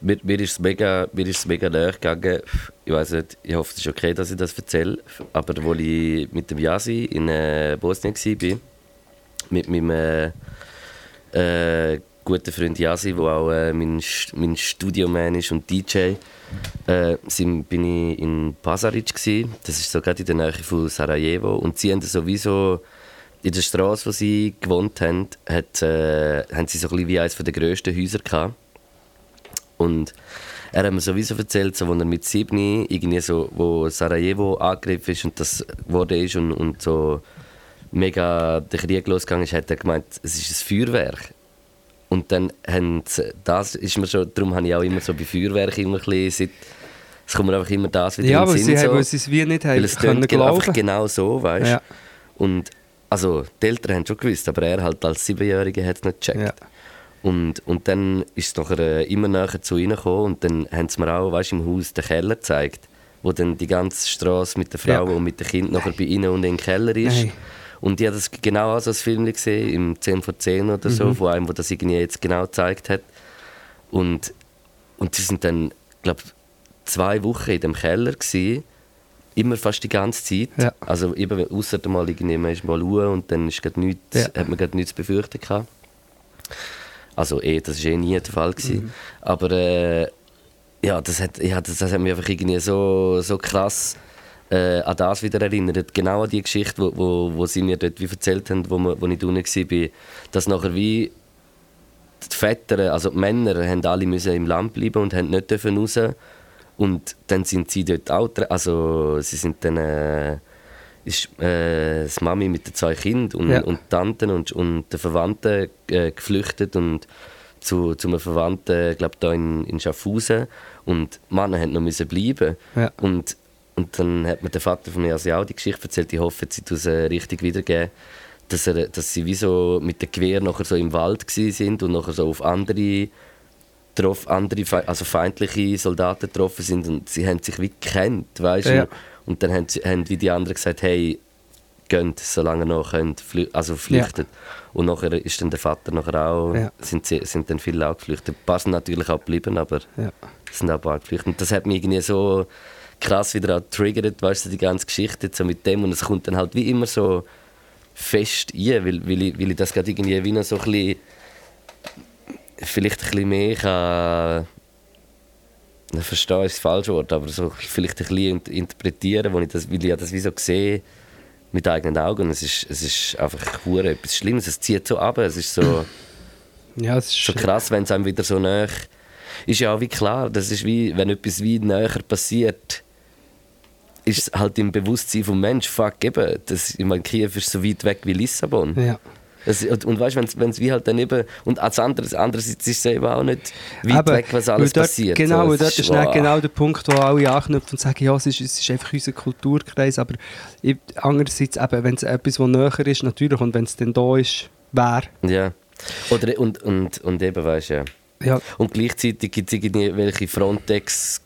Mir, mir ist es mega, mir ist mega nahe gegangen. Ich weiß nicht, ich hoffe, es ist okay, dass ich das erzähle. Aber als ich mit dem Yasi in äh, Bosnien war, mit meinem äh, äh, guten Freund Yasi, der auch äh, mein, mein Studioman ist und DJ, äh, sind, bin ich in Pasaric. Gsi. Das ist so gerade in der Nähe von Sarajevo. Und sie haben sowieso in der Straße, wo sie gewohnt haben, hat, äh, haben sie so ein wie eines der grössten Häuser gehabt. Und er hat mir sowieso erzählt, so, als er mit sieben, irgendwie so, wo Sarajevo angegriffen ist und das wurde ist und, und so mega der Krieg losgegangen ist, hat er gemeint, es ist ein Feuerwerk. Und dann haben sie, das ist mir schon, darum habe ich auch immer so bei Feuerwerk immer ein bisschen, es kommt mir einfach immer das wieder Ja, in den weil Sinn. sie, so. haben, weil sie es wie nicht Weil haben es können genau, einfach genau so, weißt du? Ja. Und also, die Eltern haben schon gewusst, aber er halt als Siebenjähriger hat es nicht gecheckt. Ja. Und, und dann ist es nachher äh, immer näher zu ihnen gekommen und dann haben sie mir auch weißt, im Haus den Keller gezeigt, wo dann die ganze Straße mit der Frau Ja. und mit dem Kind nachher bei ihnen und in den Keller ist. Nein. Und ich habe das genau als Film gesehen, im 10 vor 10 oder so, Mhm. von einem, der das irgendwie jetzt genau gezeigt hat. Und, und sie sind dann, glaube zwei Wochen in dem Keller gewesen, immer fast die ganze Zeit. Ja. Also eben, außer mal irgendwie, man ist mal ruhe und dann ist grad nichts, Ja. hat man gerade nichts zu befürchten gehabt. Also eh, das war eh nie der Fall. Gewesen. Mhm. Aber äh, ja, das hat, ja, das, das hat mich einfach irgendwie so, so krass äh, an das wieder erinnert. Genau an die Geschichte, wo, wo, wo sie mir dort wie erzählt haben, wo, wo ich drinnen war, dass nachher wie die Väter, also die Männer, haben alle müssen im Land bleiben und haben nicht dürfen raus. Und dann sind sie dort auch, also sie sind dann, äh, ist äh, das Mami mit den zwei Kindern und, Ja. und Tanten und, und den Verwandten äh, geflüchtet und zu, zu einem Verwandten, glaube da in, in Schaffhausen und die Männer haben noch müssen bleiben. Ja. Und, und dann hat mir der Vater von mir also auch die Geschichte erzählt, ich hoffe, sie tut es äh, richtig wiedergeben, dass, er, dass sie wie so mit dem Gewehr nachher so im Wald sind und nachher so auf andere, trof, andere also feindliche Soldaten getroffen sind und sie haben sich wie gekannt, weißt du? Ja. Und dann haben, sie, haben wie die anderen gesagt, hey, geht, solange ihr noch könnt, flü also flüchtet. Und nachher ist dann der Vater nachher auch, Ja. sind, sie, sind dann viele auch geflüchtet. Ein paar sind natürlich auch geblieben, aber Ja. es sind auch ein paar geflüchtet. Und das hat mich irgendwie so krass wieder auch getriggert, weißt du, die ganze Geschichte so mit dem. Und es kommt dann halt wie immer so fest ein, weil, weil, ich, weil ich das gerade irgendwie wie noch so ein bisschen, vielleicht ein bisschen mehr kann, na, verstehen ist das falsche Wort, aber so vielleicht ein bisschen int- interpretieren, wo ich das, weil ich ja das wie so sehe mit eigenen Augen. Es ist, es ist einfach hure etwas Schlimmes, es zieht so ab, es ist so... Ja, es ist So krass, wenn es einem wieder so näher ist ja auch wie klar, das ist wie, wenn etwas wie näher passiert, ist halt im Bewusstsein vom Mensch, fuck eben, das, ich meine, Kiew ist so weit weg wie Lissabon. Ja. Das, und, und weißt du, wenn es wie halt dann eben, und als anderes, andererseits ist es eben auch nicht weit Aber, weg, was alles dort, passiert. Genau, So, es dort ist wow. genau der Punkt, wo alle anknüpfen und sagen, ja, es ist, es ist einfach unser Kulturkreis, aber ich- andererseits, eben, wenn es etwas, was näher ist, natürlich, und wenn es dann da ist, wäre, Ja. Oder, und, und, und eben, weißt du, ja. ja, Und gleichzeitig gibt es irgendwelche Frontex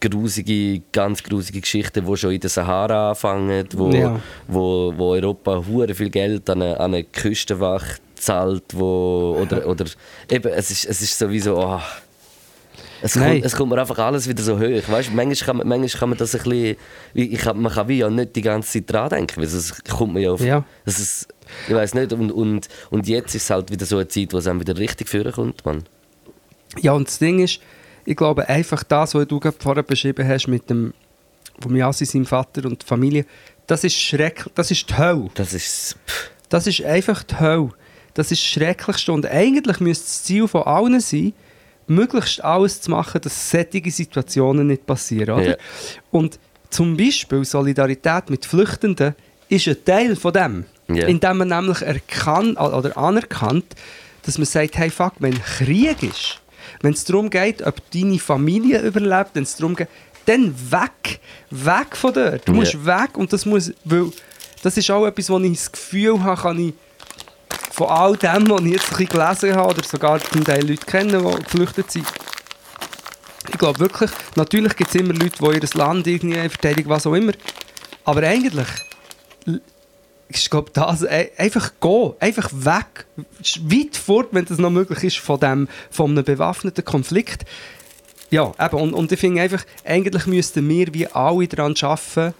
grusige, ganz grusige Geschichten, die schon in der Sahara anfangen, wo, Ja. wo, wo Europa hure viel Geld an eine, an eine Küstenwache zahlt, wo, oder, oder eben, es ist, es ist sowieso, oh, es, kommt, es kommt mir einfach alles wieder so hoch. Weißt, manchmal, kann man, manchmal kann man das ein bisschen, ich kann, man kann wie ja nicht die ganze Zeit dran denken, weil es kommt mir ja auf, Ja. es ist, ich weiß nicht, und, und, und jetzt ist es halt wieder so eine Zeit, wo es einem wieder richtig führen kommt, Mann. Ja, und das Ding ist, ich glaube einfach das, was du gerade vorher beschrieben hast mit dem von Miasi, seinem Vater und der Familie, das ist schrecklich, das ist die Hölle. Das ist, pff, Das ist einfach die Hölle. Das ist das Schrecklichste. Und eigentlich müsste das Ziel von allen sein, möglichst alles zu machen, dass solche Situationen nicht passieren. Oder? Ja. Und zum Beispiel Solidarität mit Flüchtenden ist ein Teil von dem. Ja. Indem man nämlich erkannt oder anerkannt, dass man sagt, hey fuck, wenn Krieg ist, wenn es darum geht, ob deine Familie überlebt, wenn es darum geht, dann weg, weg von dort. Du musst weg und das muss, weil das ist auch etwas, wo ich das Gefühl habe, kann ich von all dem, was ich jetzt ein bisschen gelesen habe oder sogar zum Teil Leute kennen, die geflüchtet sind. Ich glaube wirklich, natürlich gibt es immer Leute, die ihr Land irgendwie verteidigen, was auch immer. Aber eigentlich ich glaube, das äh, einfach gehen, einfach weg, weit fort, wenn das noch möglich ist, von, dem, von einem bewaffneten Konflikt. Ja, eben, und, und ich finde einfach, eigentlich müssten wir wie alle daran arbeiten,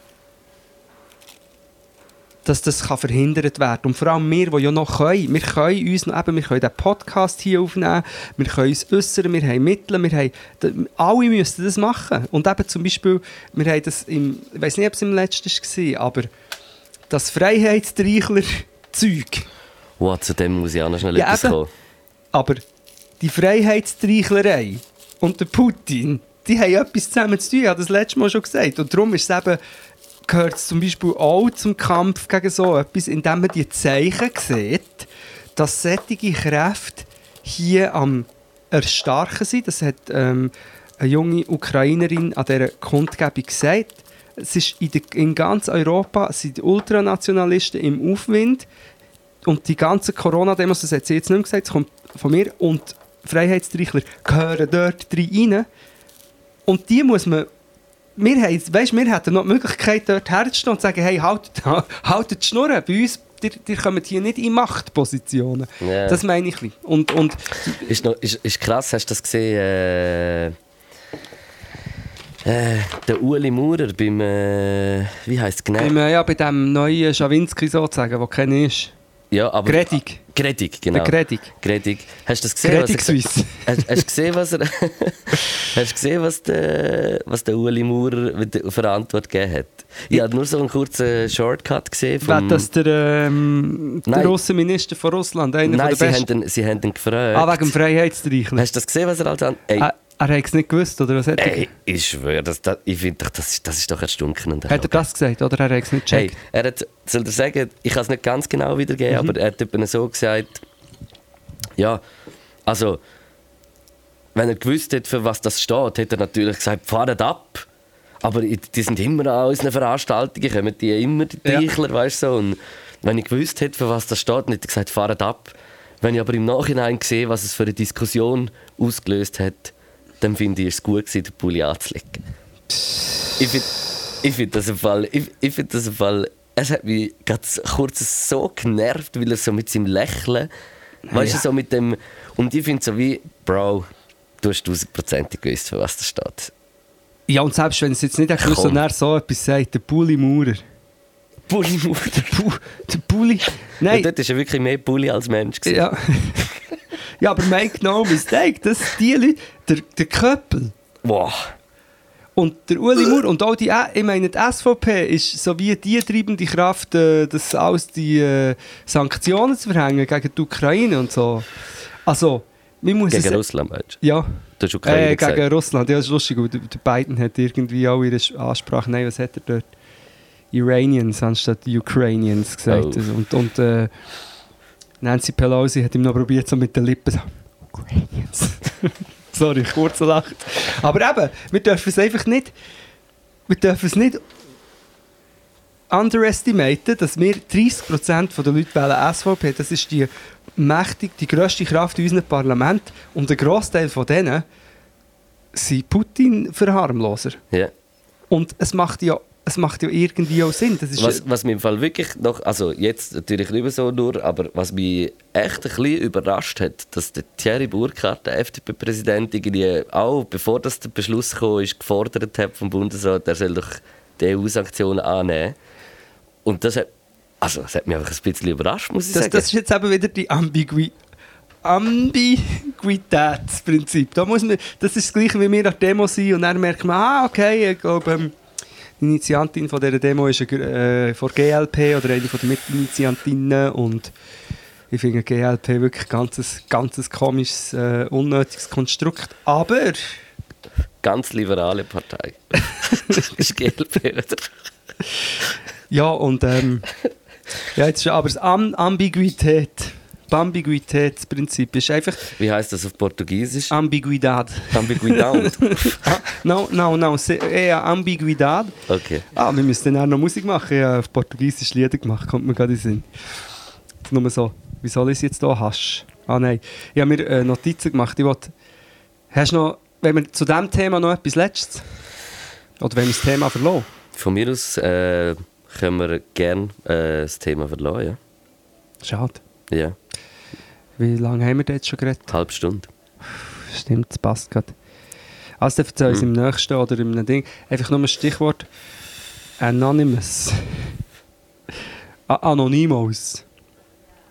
dass das kann verhindert werden Und vor allem wir, die ja noch können, wir können uns noch, eben, wir können den Podcast hier aufnehmen, wir können uns äußern, wir haben Mittel, wir haben, alle müssten das machen. Und eben zum Beispiel, wir haben das im, ich weiß nicht, ob es im letzten war, aber das Freiheitstreichler-Zeug. wow, zu dem muss ich auch noch schnell Ja, etwas eben. kommen. Aber die Freiheitstreichlerei und der Putin, die haben etwas zusammen zu tun, ich habe das letzte Mal schon gesagt. Und darum ist es eben, gehört es zum Beispiel auch zum Kampf gegen so etwas, indem man die Zeichen sieht, dass solche Kräfte hier am Erstarken sind. Das hat ähm, eine junge Ukrainerin an dieser Kundgebung gesagt. Es ist in, der, in ganz Europa sind die Ultranationalisten im Aufwind. Und die ganzen Corona-Demos, das hat sie jetzt nicht mehr gesagt, das kommt von mir. Und Freiheitstreichler gehören dort rein. Und die muss man. Wir, haben, weißt, wir hätten noch die Möglichkeit, dort herzustehen und zu sagen: hey, haltet, haltet die Schnur. Bei uns ihr, ihr kommt hier nicht in Machtpositionen. Ja. Das meine ich. Und, und Ist, noch, ist, ist krass, hast du das gesehen? Äh, äh, der Uli Maurer beim. Äh, wie heisst es genau? beim, äh, ja, bei dem neuen Schawinski sozusagen, der keiner ist. ja, aber. Gredig. Gredig, genau. Der Gredig. Gredig. Hast du das gesehen? Gredig was er, Suisse. hast, hast du gesehen, was er. hast du gesehen, was der, was der Uli Maurer für Antwort gegeben hat? Ich habe nur so einen kurzen Shortcut gesehen. Vom, das der, ähm, der. Außenminister von Russland, einer Nein, von sie der haben, besten. ihn, sie haben ihn gefragt. Ah, wegen dem Freiheitsstreichel. Hast du das gesehen, was er als an. Ey, Er, er hat es nicht gewusst, oder was hat er? ey ich schwöre, das, das, ich finde doch, das, ist- das ist doch erstunken. und Hat er das gesagt, oder er hat es nicht Hey, gecheckt? er hat, soll ich sagen, ich kann es nicht ganz genau wiedergeben, Mhm. aber er hat etwa so gesagt, ja, also, wenn er gewusst hätte, für was das steht, hätte er natürlich gesagt, fahrt ab. Aber die sind immer an unseren Veranstaltungen, kommen die immer, die Ja. Teichler, weißt du so. Und wenn ich gewusst hätte, für was das steht, hätte ich gesagt, fahrt ab. Wenn ich aber im Nachhinein sehe, was es für eine Diskussion ausgelöst hat, dann finde ich es gut gewesen, den Pulli anzulegen. Ich finde ich find das im Fall, ich, ich find das im Fall, es hat mich ganz kurz so genervt, weil er so mit seinem Lächeln, weißt du, Ja. so mit dem, und ich finde so wie, Bro, du hast tausendprozentig gewusst, für was das steht. Ja, und selbst wenn es jetzt nicht gewusst Komm. und er so etwas sagt, der Bulli Maurer. Bulli Maurer. Der Bulli. Nein. Und dort war er wirklich mehr Bulli als Mensch. gewesen. Ja. ja, aber make no mistake, das die Leute, der, der Köppel Wow. und der Uli Maurer und auch die, ich meine, die SVP ist so wie die treibende Kraft, äh, das alles die äh, Sanktionen zu verhängen gegen die Ukraine und so. Also, man muss Gegen es, Russland, meinst Ja, du? Du hast Ukraine äh, gegen gesagt. Russland. Ja, das ist lustig, der Biden hat irgendwie auch ihre Ansprache, nein, was hat er dort? Iranians anstatt Ukrainians gesagt. Oh. Und, und äh, Nancy Pelosi hat ihm noch probiert, so mit den Lippen so, Ukrainians. Sorry, kurz lacht. Aber eben, wir dürfen es einfach nicht, wir dürfen es nicht underestimaten, dass wir 30% der Leute wählen SVP. Das ist die mächtig, die grösste Kraft in unserem Parlament. Und ein Großteil von denen sind Putin-Verharmloser. Ja. Und es macht ja, es macht ja irgendwie auch Sinn. Was, was mich im Fall wirklich noch, also jetzt natürlich nicht mehr so nur, aber was mich echt ein bisschen überrascht hat, dass der Thierry Burkhardt, der FDP-Präsident, irgendwie auch, bevor das der Beschluss kam, ist, gefordert hat vom Bundesrat, er soll doch die EU-Sanktionen annehmen. Und das hat, also, das hat mich einfach ein bisschen überrascht, muss ich das, sagen. das ist jetzt eben wieder die Ambigui Ambiguitätsprinzip. Da muss man, das ist das gleiche, wie wir an der Demo sind und dann merkt man, ah, okay, ich glaube, ähm, Initiantin von dieser Demo ist eine, äh, von GLP oder eine von den Mitinitiantinnen und ich finde GLP wirklich ein ganzes, ganzes komisches, äh, unnötiges Konstrukt. Aber Ganz liberale Partei. das ist GLP, oder? ja, und ähm, ja, jetzt schon, aber das Am Ambiguität, Ambiguitätsprinzip ist einfach Wie heißt das auf Portugiesisch? Ambiguidad. Ambiguidad. No, no, no, se- eher Ambiguidad. Okay. Ah, wir müssen dann auch noch Musik machen. Ich habe auf Portugiesisch Lieder gemacht, kommt mir gerade in den Sinn. Jetzt Nur so, wie soll ich es jetzt hier hasch? Ah nein, ich habe mir äh, Notizen gemacht. Ich wollte, hast du noch, wenn wir zu diesem Thema noch etwas Letztes? Oder wenn wir das Thema verloren? Von mir aus äh, können wir gerne äh, das Thema verlassen, Schade. ja? Wie lange haben wir da jetzt schon geredet? eine halbe Stunde. Stimmt, das passt gerade. Also dann erzähl uns Mhm. im nächsten oder im Ding. Einfach nur ein Stichwort. Anonymous. Anonymous.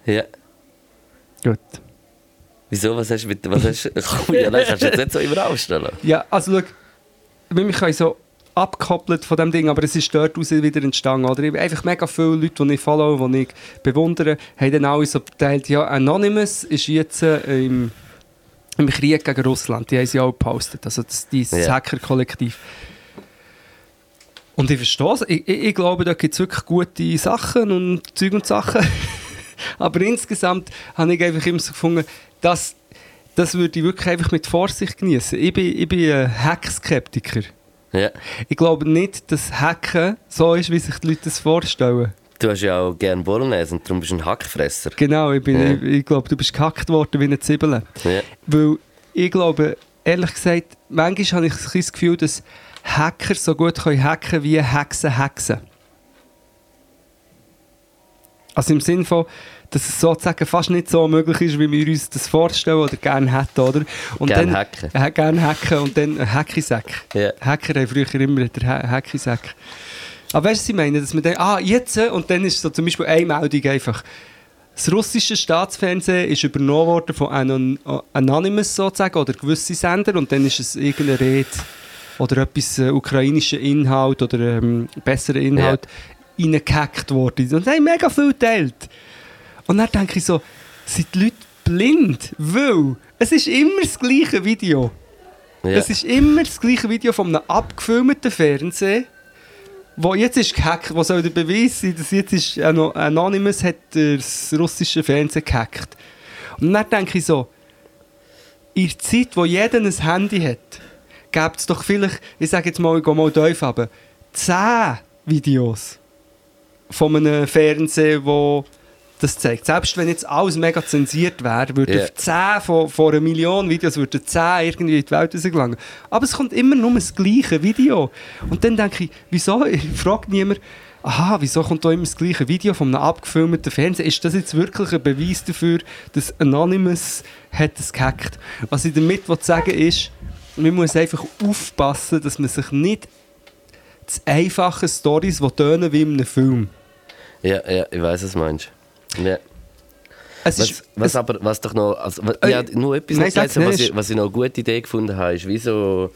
Ja. Gut. Wieso? Was hast du mit. Was hast, komm, ja, nein, kannst du jetzt nicht so immer aufstellen. Ja, also schau, wir können so abgekoppelt von dem Ding, aber es ist dort raus wieder entstanden. Oder? Ich- Einfach mega viele Leute, die ich follow, die ich bewundere, haben dann alle so geteilt, ja, Anonymous ist jetzt äh, im, im Krieg gegen Russland. Die haben sie auch gepostet, also das, dieses Ja. Hacker-Kollektiv. Und ich verstehe es. Ich, ich, ich glaube, da gibt es wirklich gute Sachen und Zeug und Sachen. Aber insgesamt habe ich einfach immer so gefunden, dass das würde ich wirklich einfach mit Vorsicht genießen. Ich bin, ich bin ein Hack-Skeptiker. Ja. Ich glaube nicht, dass Hacken so ist, wie sich die Leute das vorstellen. Du hast ja auch gerne Bolognese und darum bist du ein Hackfresser. Genau, ich, bin, Ja. ich, ich glaube, du bist gehackt worden wie eine Zwiebel. Ja. Weil ich glaube, ehrlich gesagt, manchmal habe ich das Gefühl, dass Hacker so gut können hacken wie Hexen hexen. Also im Sinn von, dass es sozusagen fast nicht so möglich ist, wie wir uns das vorstellen oder gerne hätten, oder? Und Gern dann, hacken. Äh, gerne hacken und dann ein Hackisack. Ja. Hacker haben früher immer den Ha- Hackisack. Aber weißt du, was ich meine? Dass man dann, ah, jetzt, äh, und dann ist so zum Beispiel eine Meldung einfach. Das russische Staatsfernsehen ist übernommen worden von Anon Anonymous sozusagen, oder gewisse Sender, und dann ist es irgendeine Rede oder etwas äh, ukrainischer Inhalt oder ähm, besserer Inhalt reingehackt worden. Und haben mega viel geteilt. Und dann denke ich so, sind die Leute blind? Weil es ist immer das gleiche Video. Ja. Es ist immer das gleiche Video von einem abgefilmten Fernsehen, wo jetzt ist gehackt, wo soll der Beweis sein, dass jetzt ist Ano- Anonymous hat das russische Fernsehen gehackt. Und dann denke ich so, in der Zeit, wo jeder ein Handy hat, gibt es doch vielleicht, ich sage jetzt mal, ich gehe mal tief runter, 10 Videos von einem Fernsehen, wo das zeigt. Selbst wenn jetzt alles mega zensiert wäre, würden Ja. 10 von, von einer Million Videos würden 10 irgendwie in die Welt rausgelangen. Aber es kommt immer nur das gleiche Video. Und dann denke ich, wieso? Ich frage niemand, aha, wieso kommt da immer das gleiche Video von einem abgefilmten Fernsehen? Ist das jetzt wirklich ein Beweis dafür, dass Anonymous hat es gehackt? Was ich damit will sagen ist, man muss einfach aufpassen, dass man sich nicht zu einfache Storys tönen wie in einem Film. ja, ja, ich weiß, was du meinst. Ja. Es Was, ist, was es, aber, was doch noch, also, was, Äh, ja, nur etwas nein, was, ich, was ich noch eine gute Idee gefunden habe, ist wie so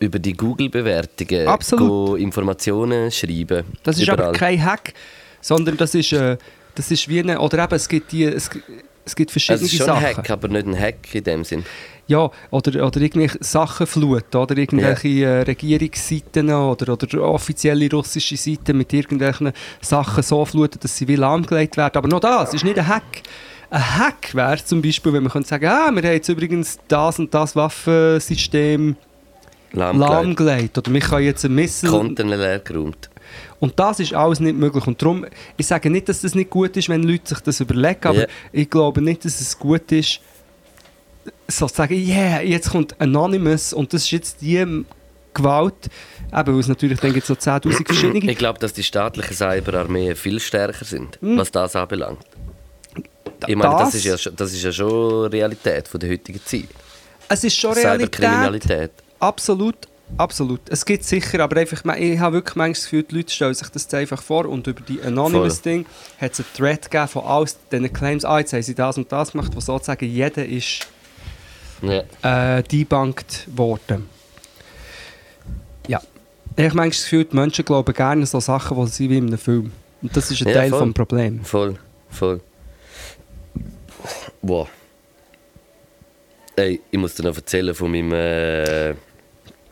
über die Google-Bewertungen Informationen schreiben. das ist überall. aber kein Hack, sondern das ist, äh, das ist wie eine, oder eben, es gibt, die, es, es gibt Also verschiedene es ist schon Sachen. ein Hack, aber nicht ein Hack in dem Sinn. Ja, oder, oder irgendwelche Sachenflut, oder irgendwelche äh, Regierungsseiten oder, oder offizielle russische Seiten mit irgendwelchen Sachen so fluten, dass sie wie lahmgelegt werden. Aber noch das ist nicht ein Hack. Ein Hack wäre zum Beispiel, wenn man könnte sagen, ah, wir haben jetzt übrigens das und das Waffensystem Lahmgelegt. Oder wir können jetzt ein Missile... Konten leer geräumt. Und das ist alles nicht möglich. Und darum, ich sage nicht, dass das nicht gut ist, wenn Leute sich das überlegen, aber Ja. ich glaube nicht, dass es gut ist, so zu sagen, yeah, jetzt kommt Anonymous und das ist jetzt die Gewalt, eben, weil es natürlich dann gibt so 10'000 verschiedene. Ich glaube, dass die staatlichen Cyberarmeen viel stärker sind, was das anbelangt. Ich meine, das, Hm. Das- ist ja, schon- das ist ja schon Realität von der heutigen Zeit. Es ist schon Realität. Cyberkriminalität. Absolut, absolut. Es gibt sicher, aber einfach, ich habe wirklich manchmal das Gefühl, die Leute stellen sich das einfach vor und über die Anonymous-Ding hat es einen Thread gegeben von all diesen Claims, ah, jetzt haben sie das und das gemacht, wo sozusagen jeder ist Ja. äh, debunked worden. Ja. Ich habe manchmal das Gefühl, die Menschen glauben gerne so Sachen, die sie wie in einem Film. Und das ist ein Ja, Teil des Problems. Voll, voll. Wow. Ey, ich muss dir noch erzählen von meinem. Äh,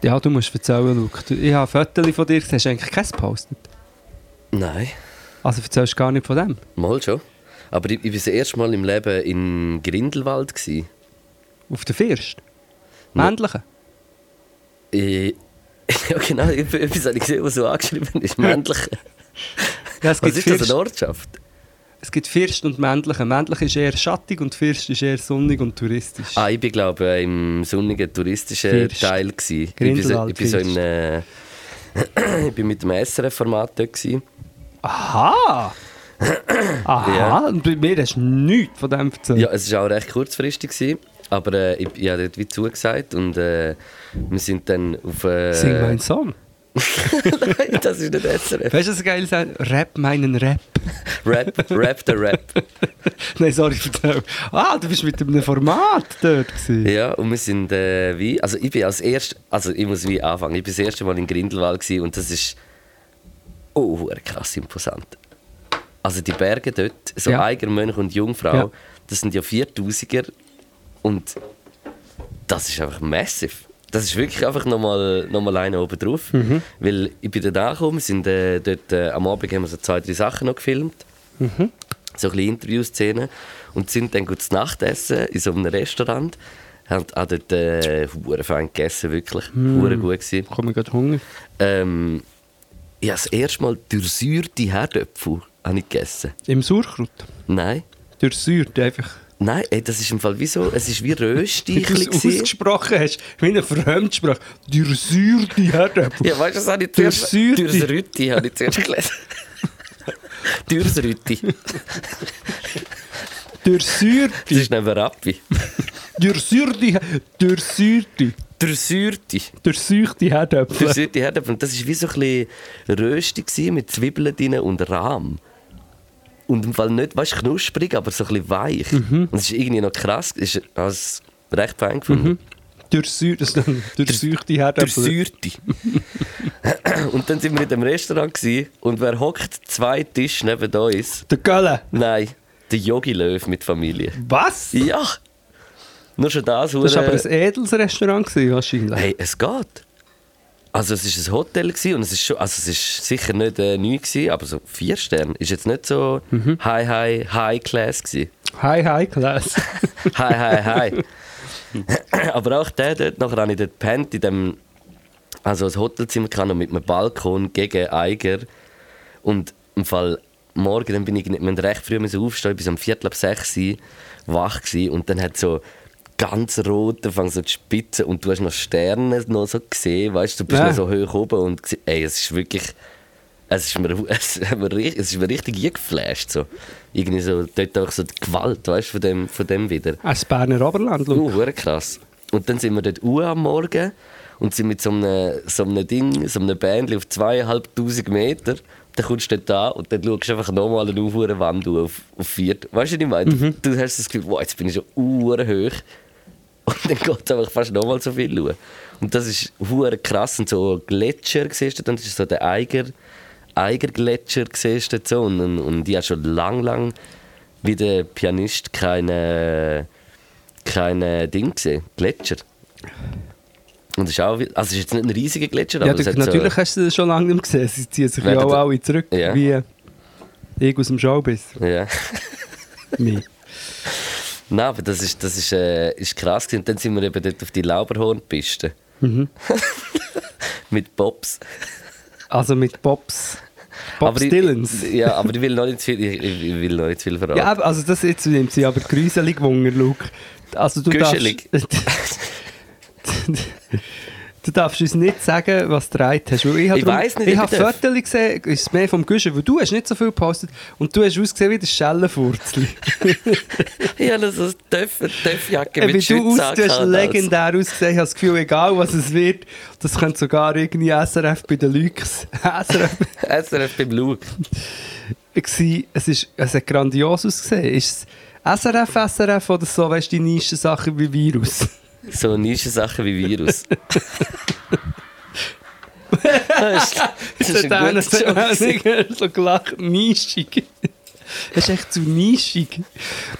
Ja, du musst erzählen, Luke. Ich habe Fotos von dir, hast du eigentlich keins gepostet. nein, Also erzählst du gar nicht von dem. mal schon. Aber ich, ich war das erste Mal im Leben in Grindelwald. Gewesen. Auf der First. Männlichen. Ich, ja, genau, etwas habe ich gesehen, was so angeschrieben ist. Männlich. Ja, es, Was gibt ist das, First, eine Ortschaft? es gibt First und Männliche. Männlich ist eher schattig und First ist eher sonnig und touristisch. Ah, ich bin, glaube ich, im sonnigen touristischen First. Teil. Gewesen. Ich bin so, ich bin so in äh, Ich bin mit dem SRF-Format dort. Gewesen. Aha! Aha! Ja. Und bei mir hast du nichts von dem erzählt. Ja, es war auch recht kurzfristig. Gewesen, aber äh, ich, ich habe dort wie zugesagt und äh, wir sind dann auf... Äh, Sing meinen Song. Nein, das ist nicht SRF. Weißt du, was geil ist? Rap meinen Rap. Rap, Rap der Rap. Nein, sorry, erzähl. Ah, du bist mit einem Format dort gewesen. Ja, und wir sind äh, wie... Also ich bin als erst... Also ich muss wie anfangen. Ich bin das erste Mal in Grindelwald gewesen, und das ist... Oh, krass imposant. Also die Berge dort, so Ja. Eiger, Mönch und Jungfrau, Ja. das sind ja 4000er und das ist einfach massiv. Das ist wirklich einfach nochmal noch mal einer oben drauf. Mhm. Weil ich bin dort angekommen, sind äh, dort, äh, am Abend haben wir so zwei, drei Sachen noch gefilmt. Mhm. So ein bisschen Interviewszenen. Und sind dann gut zu Nacht essen in so einem Restaurant. Haben auch dort äh, fein gegessen, wirklich. Hure gut gewesen. Ich komme gerade Hunger. Ähm, ich habe das erste Mal durchsäuerte Herdöpfel habe ich gegessen. Im Sauerkraut. Nein. Durchsäuert einfach. Nein, ey, das ist im Fall wie so, es ist wie Wie du Rösti. es ausgesprochen hast, wie eine Fremdsprache. Durchsäuerte Herdöpfel. Ja, weißt du, das habe ich zuerst... Durchsäuerte habe ich zuerst gelesen. Dürsrütti. Durchsäurte. Das ist neben Rappi. Durchsäurte. Dürsürti. Durchsäurte Herdöpfel. Dürsürti Herdöpfel. Und das war wie so ein bisschen gewesen, mit Zwiebeln drin und Rahm. Und im Fall nicht, weißt, knusprig, aber so ein bisschen weich. Und es ist irgendwie noch krass. Es ist also recht fein gefunden. Durchsäurte Herdöpfel. Dürsürti. und dann sind wir in dem Restaurant gewesen, und wer hockt zwei Tische neben uns? Der Gölle. Nein, der Yogi Löw mit Familie. Was? Ja! Nur schon das, Das war aber ein edles Restaurant gewesen, wahrscheinlich. Hey, es geht. Also es war ein Hotel und es ist schon, also es ist sicher nicht äh, neu gewesen, aber so vier Sterne ist jetzt nicht so Mhm. high, high, high class gewesen. Hi, hi, Class. High, high, high. aber auch der dort, nachher habe ich dort gepennt, in dem, also ein Hotelzimmer noch mit einem Balkon gegen Eiger und im Fall morgen, dann bin ich nicht, mussten recht früh aufstehen, bis um Viertel ab sechs wach gewesen, und dann hat so ganz rot, dann fangen so die Spitzen und du hast noch Sterne noch so gesehen, weißt du, du bist Ja. noch so hoch oben und ey, es ist wirklich, es ist mir, es hat mir, es ist mir richtig eingeflasht, so. Irgendwie so, dort auch so die Gewalt, weißt du, von dem, von dem wieder. Das Berner Oberland, Uh, Luke. hure krass. Und dann sind wir dort uhr am Morgen und sind mit so einem, so einem Ding, so einem Bändchen auf zweieinhalbtausend Meter. Dann kommst du dort an und dann schaust du einfach nochmal eine Wand auf, auf vier. Weißt du, was ich meine? Du hast das Gefühl, wow, jetzt bin ich schon uhr hoch. Und dann geht es einfach fast nochmal so viel schauen. Und das ist hure krass. Und so Gletscher siehst du, dann ist so der Eiger, Eigergletscher siehst du so. Und, und, und ich habe schon lang, lang wie der Pianist keine, keine Ding gesehen, Gletscher. Und es ist auch, also es ist jetzt nicht ein riesiger Gletscher, Ja, aber du, natürlich so, hast du das schon lange nicht gesehen. Sie ziehen sich ja auch alle zurück, Ja. wie ich aus dem Showbiz. ja. Mich. Nein, aber das ist, das ist, äh, ist krass. Und dann sind wir eben dort auf die Lauberhornpiste. Mhm. Mit Bobs. Also mit Bobs. Bob aber ich-. Ja, aber ich will noch nicht viel, ich, ich will noch nicht viel verraten. Ja, also das jetzt nimmt sie aber gruselig Wunder, Luke. Also du Güschelig. darfst... Du darfst uns nicht sagen, was du getragen hast. Weil ich habe Ich weiss nicht, Ich habe. Fotos gesehen, ist mehr vom Güschen, weil du hast nicht so viel gepostet und du hast ausgesehen wie das Schellenfurzli. Ich habe so eine Töffjacke Äh, mit Wie du, aus, du hast legendär ausgesehen. Ich habe das Gefühl, egal was es wird, das könnte sogar irgendwie SRF bei den Lux. SRF SRF beim gsi. Es, ist, es hat grandios ausgesehen. Ist es SRF, SRF oder so, weißt du, die Nischen-Sachen wie Virus? So Nischensachen wie Virus. das ist, das ist ein guter so gelacht, nischig. Das ist echt zu nischig.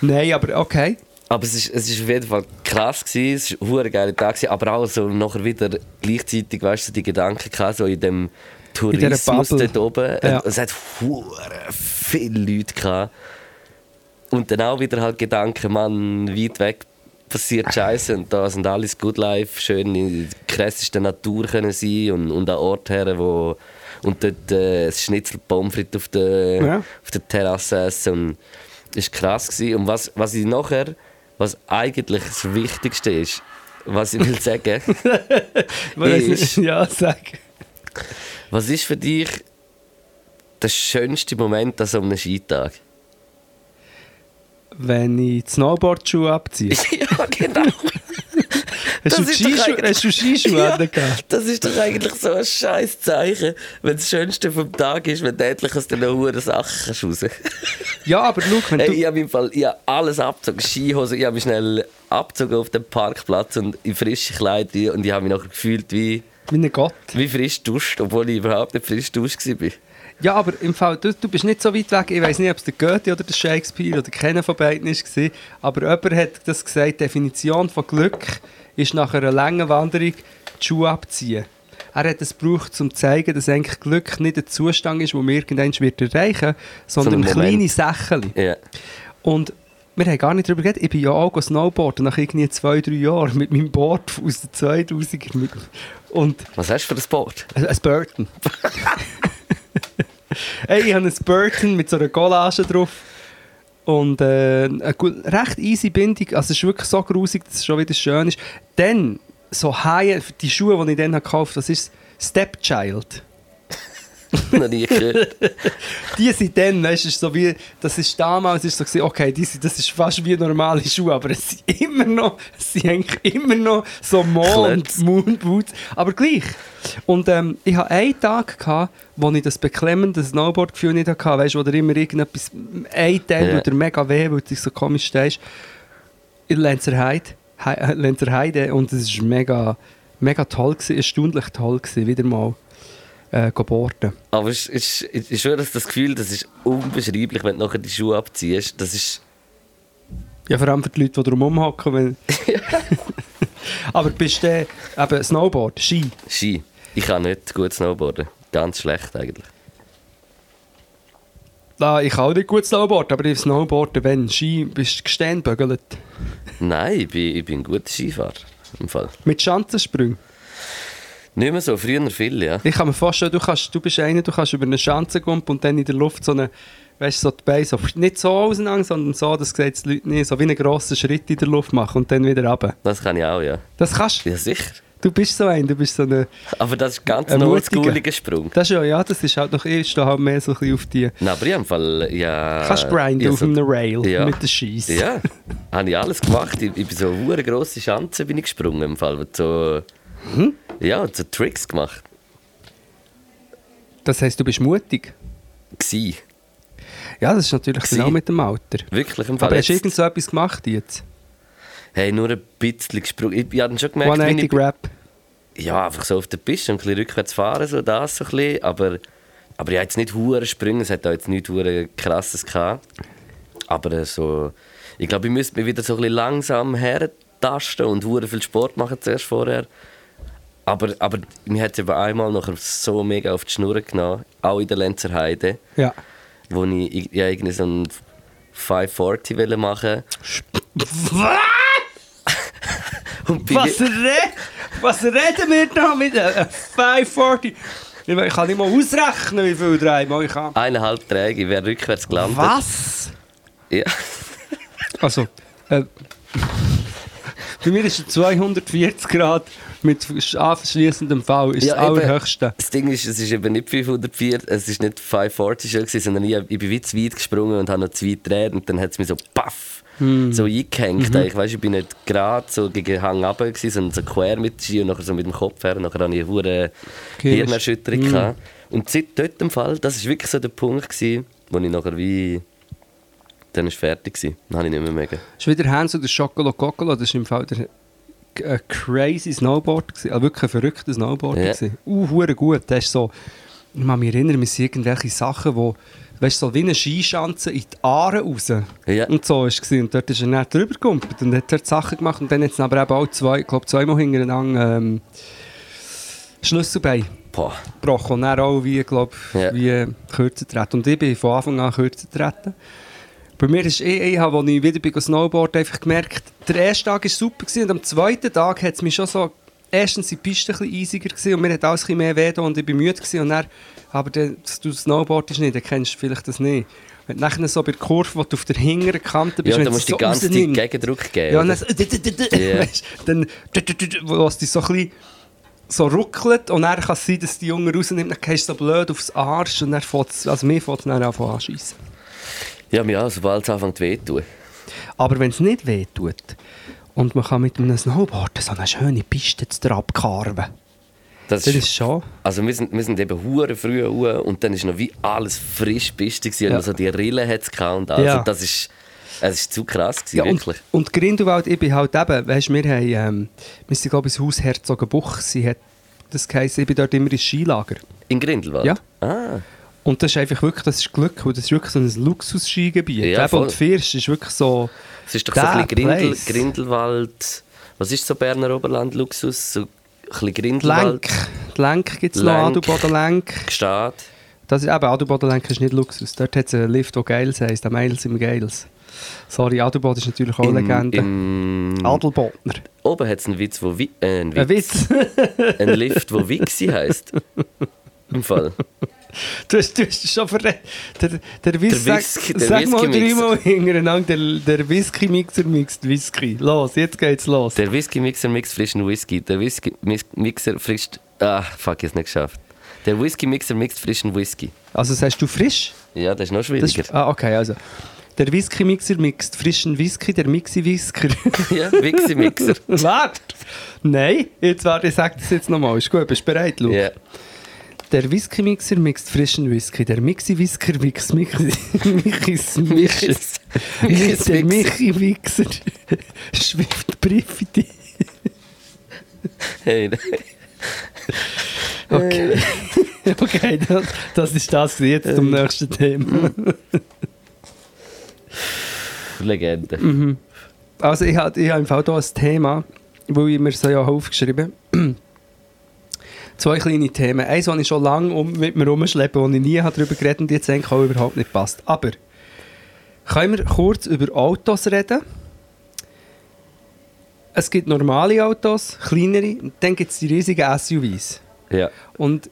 Nein, aber okay. Aber es ist, es ist auf jeden Fall krass gewesen, es war ein geiler Tag, gewesen, aber auch so nachher wieder gleichzeitig, weißt du, die Gedanken gehabt, so in dem Tourismus Bubble. dort oben. Ja. Es hat viele Leute gehabt. Und dann auch wieder halt Gedanken, man, weit weg passiert Scheiße und da sind alles Good Life, schön in der krassesten Natur können sein und, und an Ort her, wo und dort äh, das Schnitzel Pommes frites auf der, Ja. auf der Terrasse essen und das war krass. Gewesen. Und was, was ich nachher, was eigentlich das Wichtigste ist, was ich will sagen, ist, ja, sag. was ist für dich der schönste Moment an so einem Skitag? Wenn ich die Snowboardschuhe abziehe. ja, genau. Hast du, Das ist Skischuhe, doch eigentlich- hast du Skischuhe Ja, angehabt? das ist doch eigentlich so ein scheiß Zeichen, wenn das Schönste vom Tag ist, wenn du endlich aus den hohen Sachen raus Ja, aber schau, wenn Hey, du... ich habe im Fall ich hab alles abgezogen, Skihose, ich habe mich schnell abgezogen auf dem Parkplatz und in frische Kleider und ich habe mich nachher gefühlt wie, Wie ein Gott. wie frisch duscht, obwohl ich überhaupt nicht frisch duscht war. Ja, aber im Fall, du, du bist nicht so weit weg. Ich weiß nicht, ob es der Goethe oder der Shakespeare oder keiner von beiden war. Aber jemand hat das gesagt, die Definition von Glück ist nach einer langen Wanderung die Schuhe abziehen. Er hat es gebraucht, um zu zeigen, dass eigentlich Glück nicht ein Zustand ist, den man irgendwann wird erreichen wird, sondern Sondern kleine. Sachen. Ja. Und wir haben gar nicht darüber geredet. Ich bin ja auch Snowboarden nach irgendwie zwei, drei Jahren mit meinem Board aus den 2000er. Mit- Und Was hast du für ein ein ein Burton. hey, ich habe ein Burton mit so einer Collage drauf. Und äh, eine recht easy Bindung. Also es ist wirklich so grusig, dass es schon wieder schön ist. Dann, so High, die Schuhe, die ich dann gekauft habe, das ist Stepchild. Noch nie gehört. Die sind dann, weißt du, so wie, das ist damals ist so gewesen, okay, die sind, das ist fast wie normale Schuhe, aber es sind immer noch, es sind eigentlich immer noch so Mond. Moonboots, aber gleich. Und ähm, ich hatte einen Tag, gehabt, wo ich das beklemmende Snowboard-Gefühl nicht hatte, weißt du, wo dir immer irgendetwas, ein Teil, yeah. dir mega weh, weil du so komisch stehst, in Lenzerheide, He- äh, Lenzerheide und es ist mega, mega toll gewesen, erstaunlich toll gewesen, wieder mal äh, geboren. Aber es ist, ist, ist schon das Gefühl, das ist unbeschreiblich, wenn du nachher die Schuhe abziehst. Das ist... Ja, vor allem für die Leute, die drum rumhocken. Wenn... Aber bist du eben Snowboard, Ski? Ski. Ich kann nicht gut snowboarden. Ganz schlecht eigentlich. Ah, ich kann auch nicht gut Snowboard, aber ich Snowboarden, wenn Ski bist du gesteinbügelt. Nein, ich bin, ich bin ein guter Skifahrer. Im Fall. Mit Schanzensprüngen. Nicht mehr so, früher viel, ja. Ich kann mir vorstellen, du, kannst, du bist einer, du kannst über eine Schanze gehen und dann in der Luft so eine, weißt du, so die Beine so, nicht so auseinander, sondern so, das sehen die Leute nicht, so wie einen grossen Schritt in der Luft machen und dann wieder runter. Das kann ich auch, ja. Das kannst du. Ja, sicher. Du bist so ein, du bist so eine... Aber das ist ganz Ein mutiger. oldschooliger Sprung. Das ist ja, ja, das ist halt noch, ich stehe halt mehr so ein bisschen auf die... Nein, aber ich im Fall, ja... Kannst du grinden ja, auf so- einem Rail ja. mit den Scheiss. Ja, habe ich alles gemacht. Ich, ich bin so eine grosse Schanze bin ich gesprungen im Fall. So, Mhm. Ja, so Tricks gemacht. Das heisst, du bist mutig. Gsi. Ja, das ist natürlich Gsi. genau mit dem Alter. Wirklich im Fall. Aber hast du irgend so etwas gemacht jetzt? Hey, nur ein bisschen gesprungen. Ich, ich habe schon gemerkt, wie 180 ich, Grab. ja, einfach so auf der Piste und ein bisschen rückwärts fahren, so das so ein bisschen. Aber, aber ich habe jetzt nicht hure springen, es hat auch jetzt nichts krasses gehabt. Aber äh, so, ich glaube, ich müsste mich wieder so ein bisschen langsam hertasten und hure viel Sport machen zuerst vorher. Aber, aber mir hat es eben einmal noch so mega auf die Schnur genommen, auch in der Lenzer Ja. wo ich ja, irgendwie so ein 540 wollte machen Was? Was, re Was reden wir da mit einem 540? Ich kann nicht mal ausrechnen, wie viel dreimal ich kann. eineinhalb Träge, ich wäre rückwärts gelandet. Was? Ja. Also, äh, bei mir ist es 240 Grad mit anschliessendem V. Ist das Ja, eben. allerhöchste. Das Ding ist, es ist eben nicht 504, es ist nicht 540 schon gewesen, sondern ich, ich bin wie zu weit gesprungen und habe noch zu weit gedreht und dann hat es mich so paff Hm. so eingehängt. Mhm. Ich, weiss, ich bin nicht gerade so gegen Hang runter, gewesen, sondern so quer mit dem Ski und nachher so mit dem Kopf her. Nachher hatte ich eine hohe Hirnerschütterung. das- gehabt. Und seit dort im Fall, das war wirklich so der Punkt, gewesen, wo ich nachher wie... Dann war es fertig. Gewesen. Dann habe ich nicht mehr mögen. Das ist wieder Hans und der Schokolo Kokolo. Das war im Fall der ein crazy Snowboard. Gewesen. Also wirklich ein verrückter Snowboard. Ja. Uh, gut. Das ist so, ich kann mich erinnern, sind irgendwelche Sachen, wo weißt du, so wie eine Skischanze in die Aare raus. Ja. Und so ist es. gewesen. Und dort ist er dann drüber gegumpelt und hat dort Sachen gemacht. Und dann hat es aber eben auch zwei, ich glaube zweimal hintereinander ähm, Schlüsselbein gebrochen. Und dann auch wie, glaub, Ja. wie kürzer treten. Und ich bin von Anfang an kürzer treten. Bei mir ist eh, ich habe, als ich wieder bin Snowboard einfach gemerkt, der erste Tag war super gewesen, und am zweiten Tag hat es mich schon so, erstens die Piste ein bisschen eisiger gewesen, und mir hat alles ein bisschen mehr weh und ich bin müde gewesen, und dann, aber dann, du snowboardest nicht, dann kennst du vielleicht das nicht. Wenn du nachher so bei der Kurve, wo du auf der hinteren Kante bist, Ja, wenn da es musst du so die ganze Zeit. Gegendruck geben. Ja, dann, dann wo es dich so ein bisschen so ruckelt und dann kann es sein, dass die Junge rausnimmt, dann gehst du so blöd aufs Arsch und dann fängt es, also mir fängt es dann an anschiessen. Ja, ja, sobald es anfängt weh zu tun. Aber wenn es nicht weh tut und man kann mit einem Snowboard so eine schöne Piste abkarven, Das das ist schon... Also wir sind, wir sind eben hure früh hoch und dann ist noch wie alles frisch Piste gewesen Ja. und so die Rille hat es und alles. Ja. Und das ist, es ist zu krass gewesen, Ja, und, wirklich. und Grindelwald, ich bin halt eben, weißt, wir haben, ähm, wir sind glaube ich Haus Herzogenbuch, sie hat das geheißen, ich bin dort immer ins Skilager. In Grindelwald? Ja. Ah, Und das ist einfach wirklich, das ist Glück, weil das ist wirklich so ein Luxus-Skigebiet. Ja, Eben, und First ist wirklich so... es ist doch so ein Der bisschen Grindel. Grindelwald... Was ist so Berner Oberland-Luxus? So ein bisschen Grindelwald, Lenk. Lenk gibt es noch, Lenk. Adelboden-Lenk. Gstaad. Das ist eben, Adelboden-Lenk ist nicht Luxus. Dort hat es einen Lift, der Geiles heisst, der Miles im Geiles. Sorry, Adelboden ist natürlich auch Im, Legende. im, Adelbodner. oben hat es einen Witz, wo Wi äh, einen Ein Witz, Witz. einen Lift, wo Wixi heisst. Im Fall. du, hast, du hast schon verrät. Der, der, Whis Der sag, Whisky- der sag mal Whisky-Mixer. dreimal hintereinander, der, der Whisky-Mixer mixt Whisky. Los, jetzt geht's los. Der Whisky-Mixer mixt frischen Whisky. Der Whisky-Mixer frischt... Ah, fuck, ich hab's nicht geschafft. Der Whisky-Mixer mixt frischen Whisky. Also sagst du frisch? Ja, das ist noch schwieriger. ist, ah, okay, also. Der Whisky-Mixer mixt frischen Whisky, der Mixi-Whisker. ja, Whisky-Mixer. Warte! Nein, jetzt warte, ich sag das jetzt nochmal. Ist gut, bist du bereit, Lu? Ja. Der Whisky-Mixer mixt frischen Whisky, der Mixi-Whisker mixt. Michis... Michis... Michis Der Mixer. Michi-Mixer schwifft Briefiti. Hey, Okay. okay, das, das ist das jetzt zum nächsten Thema. Legende. Mhm. Also ich habe ich hab im Fall hier ein Thema, wo ich mir so ja aufgeschrieben Zwei kleine Themen. Eins, das ich schon lange um, mit mir rumschleppe, wo ich nie darüber geredet und jetzt eigentlich auch überhaupt nicht passt. Aber können wir kurz über Autos reden? Es gibt normale Autos, kleinere, und dann gibt es die riesigen SUVs. Ja. Und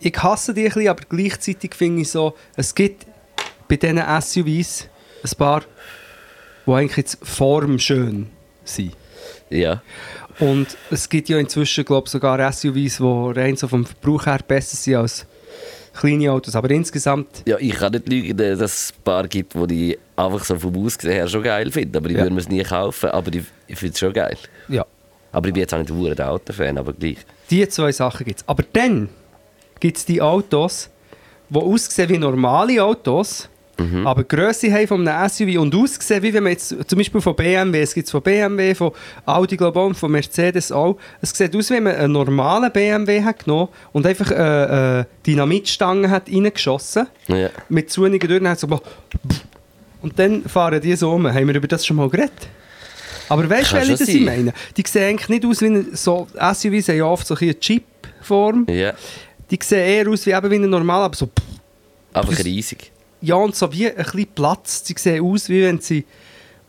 ich hasse die ein bisschen, aber gleichzeitig finde ich so, es gibt bei diesen SUVs ein paar, die eigentlich jetzt formschön sind. Ja. Und es gibt ja inzwischen, glaube ich, sogar SUVs, die rein so vom Verbrauch her besser sind als kleine Autos. Aber insgesamt, Ja, ich kann nicht lügen, dass es ein paar gibt, die die einfach so vom Aussehen her schon geil finden. Aber ich Ja. würde mir es nie kaufen, aber ich, ich finde es schon geil. ja, Aber ich bin jetzt auch nicht ein Autofan, aber gleich. die zwei Sachen gibt es. Aber dann gibt es die Autos, die aussehen wie normale Autos, aber die Grösse haben von einem SUV und aussehen wie wenn man jetzt zum Beispiel von BMW, es gibt es von BMW, von Audi glaube ich, und von Mercedes auch, es sieht aus, wie wenn man einen normalen BMW hat genommen und einfach eine äh, Dynamitstange hat reingeschossen Ja. mit zunigen Türen hat so und dann fahren die so um. Haben wir über das schon mal geredet? Aber weißt du, welche das ich meine? Die sehen eigentlich nicht aus wie eine, so SUVs haben ja oft so ein eine Chip-Form. Ja. Die sehen eher aus wie, eben wie ein normal, aber so Einfach riesig. Ja und so wie ein bisschen Platz. Sie sehen aus, wie wenn sie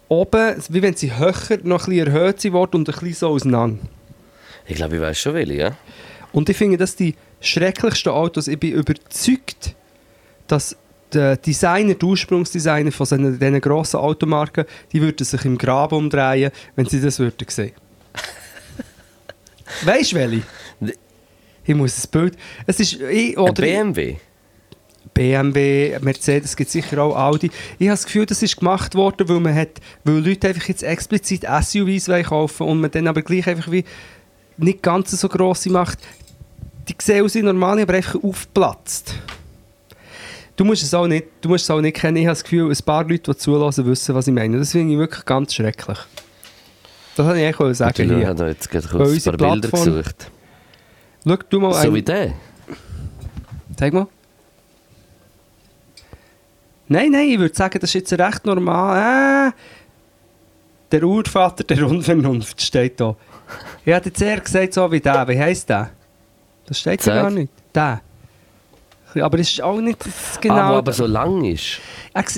oben, wie wenn sie höher noch ein bisschen erhöht sind worden und ein bisschen so auseinander. Ich glaube, ich weiß schon welche, ja. Und ich finde, das die schrecklichsten Autos. Ich bin überzeugt, dass die Designer, die Ursprungsdesigner von diesen, diesen grossen Automarken, die würden sich im Grab umdrehen, wenn sie das würden sehen. weißt du welche? Ich muss ein Bild. Es ist ich, Ein oder BMW. BMW, Mercedes, gibt sicher auch Audi. Ich habe das Gefühl, das ist gemacht worden, weil man hat, weil Leute einfach jetzt explizit SUVs kaufen und man dann aber gleich einfach wie nicht ganz so grosse macht. Die sehen aus wie normale, aber einfach aufgeplatzt. Du musst es auch nicht, du musst es auch nicht kennen. Ich habe das Gefühl, ein paar Leute, die zulassen, wissen, was ich meine. Das finde ich wirklich ganz schrecklich. Das wollte ich eigentlich Ich sagen hier. habe jetzt gerade kurz ein paar Bilder Plattform- gesucht. Schau du mal So einen- wie der. Zeig mal. Nein, nein, ich würde sagen, das ist jetzt recht normal. Äh, der Urvater der Unvernunft steht da. Ich hätte jetzt eher gesagt, so wie der. Wie heisst der? Das steht ja gar nicht. Der. Aber es ist auch nicht das Genau. Ah, aber so lang ist.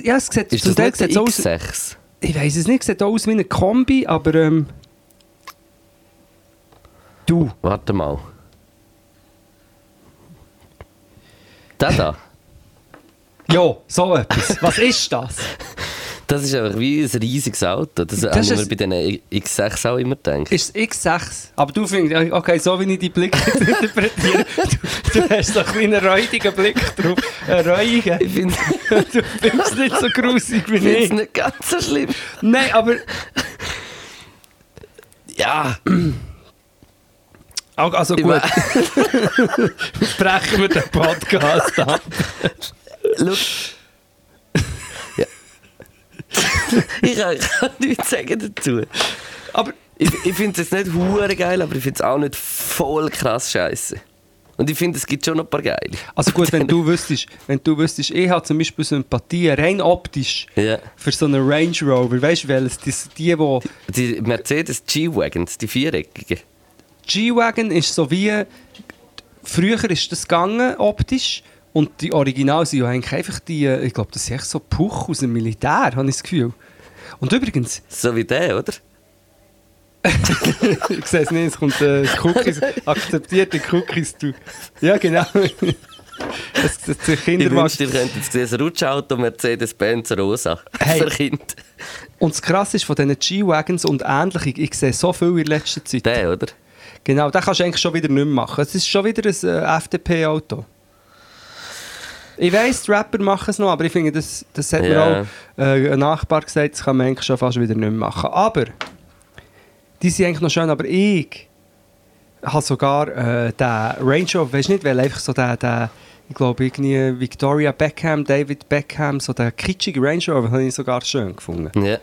Ja, es sieht, Ist zum das Teil nicht der sieht es aus. X6? Ich weiß es nicht, es sieht aus wie eine Kombi, aber ähm, du. Warte mal. Der da. Ja, so etwas. Was ist das? Das ist einfach wie ein riesiges Auto. Das, Das habe ist ich mir ein- bei diesen X6 auch immer gedacht. Ist es X6. Aber du findest, okay, so wie ich die Blicke interpretiere, du, du hast so einen kleinen räudigen Blick drauf. Einen räudigen. Ich finde Du findest es nicht so grusig wie es ich. nicht ganz so schlimm. Nein, aber Ja, Al- also Ich gut. Brechen wir den Podcast ab. schau. ja. ich, kann, kann nichts sagen dazu. Aber Ich, ich finde es nicht hure geil, aber ich finde es auch nicht voll krass scheiße. Und ich finde, es gibt schon noch ein paar geile. also gut, wenn du wüsstest, wenn du wüsstest, ich habe zum Beispiel Sympathie rein optisch Ja. für so einen Range Rover. Weißt du, welches? Die, die, die Die Mercedes G-Wagons, die viereckigen. G-Wagon ist so wie. Früher ist das gegangen, optisch. Und die Original sind ja eigentlich einfach die. äh, Ich glaube, das sind echt so Puch aus dem Militär, habe ich das Gefühl. Und übrigens, So wie der, oder? ich sehe es nicht, es kommt äh, Cookies, akzeptierte Cookies. Du. Ja, genau. Das, das, der Ich wünschte, ihr könntet sehen, ein Rutschauto Mercedes-Benz Rosa. Hey. Für Kinder. Und das Krasse ist von diesen G-Wagons und ähnliche, ich sehe so viel in letzter Zeit. Der, oder? Genau, den kannst du eigentlich schon wieder nicht mehr machen. Es ist schon wieder ein äh, FDP-Auto. Ich weiss, die Rapper machen es noch, aber ich finde, das, das hat mir Ja. auch äh, ein Nachbar gesagt, das kann man eigentlich schon fast wieder nicht mehr machen. Aber, die sind eigentlich noch schön, aber ich habe sogar äh, den Range Rover, weißt du nicht, weil einfach so der, der ich glaube irgendwie Victoria Beckham, David Beckham, so der kitschige Range Rover habe ich sogar schön gefunden. Ja.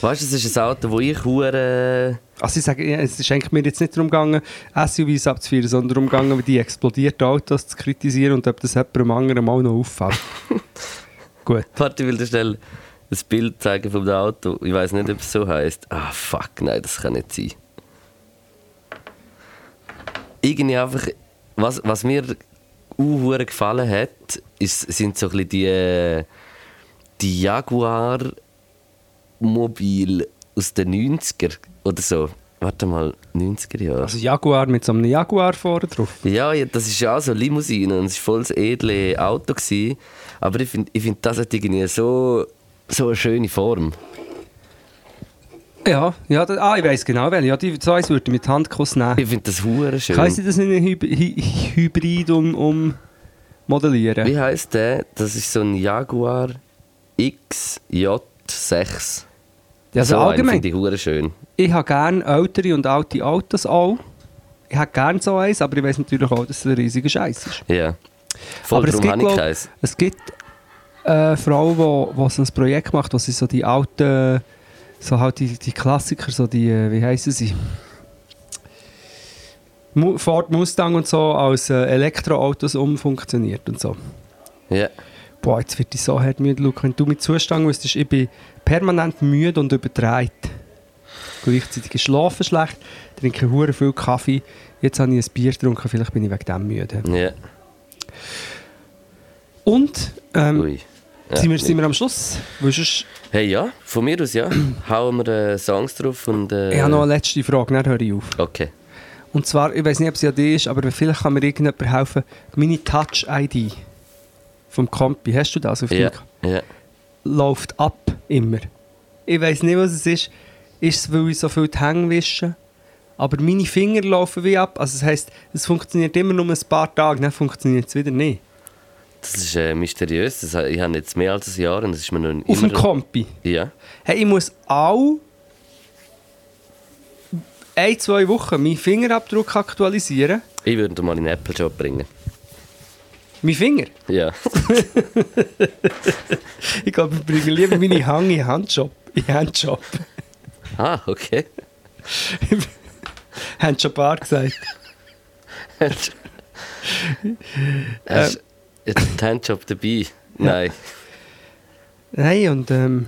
Weißt du, es ist ein Auto, wo ich hure. Also ich sage, es ist eigentlich mir jetzt nicht darum gegangen, SUVs abzuführen, sondern darum gegangen, die explodierten Autos zu kritisieren und ob das jemandem anderen mal noch auffällt. Gut. Warte, ich will dir schnell ein Bild zeigen vom Auto. Ich weiß nicht, ob es so heißt. Ah, fuck, nein, das kann nicht sein. Irgendwie einfach. Was, was mir uh, gefallen hat, ist, sind so ein bisschen die, die Jaguar Mobil aus den 90er oder so. Warte mal, 90er Jahre. Also Jaguar mit so einem Jaguar vorne drauf. Ja, ja, das ist ja auch so eine Limousine und es war voll das edle Auto. Gewesen. Aber ich finde, ich find, das hat irgendwie so, so eine schöne Form. Ja, ja da, ah, ich weiß genau welche. Ja, die eins würde ich mit Handkuss nehmen. Ich finde das hure schön. Kann ich das in einen Hy Hy Hybrid um, um modellieren? Wie heißt der? Das ist so ein Jaguar XJ6. Ja, also so allgemein, finde ich schön. ich habe gerne ältere und alte Autos auch. Ich habe gerne so eins, aber ich weiß natürlich auch, dass es ein riesiger Scheiß ist. Ja. Voll, aber es gibt, glaub- es gibt eine Frau, die so ein Projekt macht, wo sie so die alten, so halt die, die Klassiker, so die, äh, wie heißen sie? Ford Mustang und so als äh, Elektroautos umfunktioniert und so. Ja. Boah, jetzt wird ich so hart müde, Luke. Wenn du mit Zustand wüsstest, ich bin permanent müde und überdreht. Gleichzeitig Schlafen schlecht, trinke hure viel Kaffee. Jetzt habe ich ein Bier getrunken, vielleicht bin ich wegen dem müde. Ja. Und, ähm. Ja, sind, wir, sind wir am Schluss? Sonst, Hey, ja, von mir aus ja. Hauen wir äh, Songs drauf und. Äh, ich habe noch eine letzte Frage, dann höre ich auf. Okay. Und zwar, ich weiß nicht, ob sie an dir ist, aber vielleicht kann mir irgendjemand helfen. Meine Touch-ID vom Kompi, hast du das auf Ja. deinem Ja. läuft ab, immer. Ich weiß nicht, was es ist. Ist es, weil ich so viel die Hänge wische? Aber meine Finger laufen wie ab. Also das heisst, es funktioniert immer nur ein paar Tage, dann funktioniert es wieder nicht. Das ist äh, mysteriös. Das, ich habe jetzt mehr als ein Jahr und das ist mir noch Auf dem Kompi. Ja. Hey, ich muss all ein, zwei Wochen meinen Fingerabdruck aktualisieren. Ich würde ihn mal in den Apple Shop bringen. Mein Finger? Ja. Ich glaube, ich bringe lieber meine Hang in Handjob. In Handjob. ah, okay. Ein paar gesagt. Hast du den Handjob dabei? Nein. Nein, und ähm,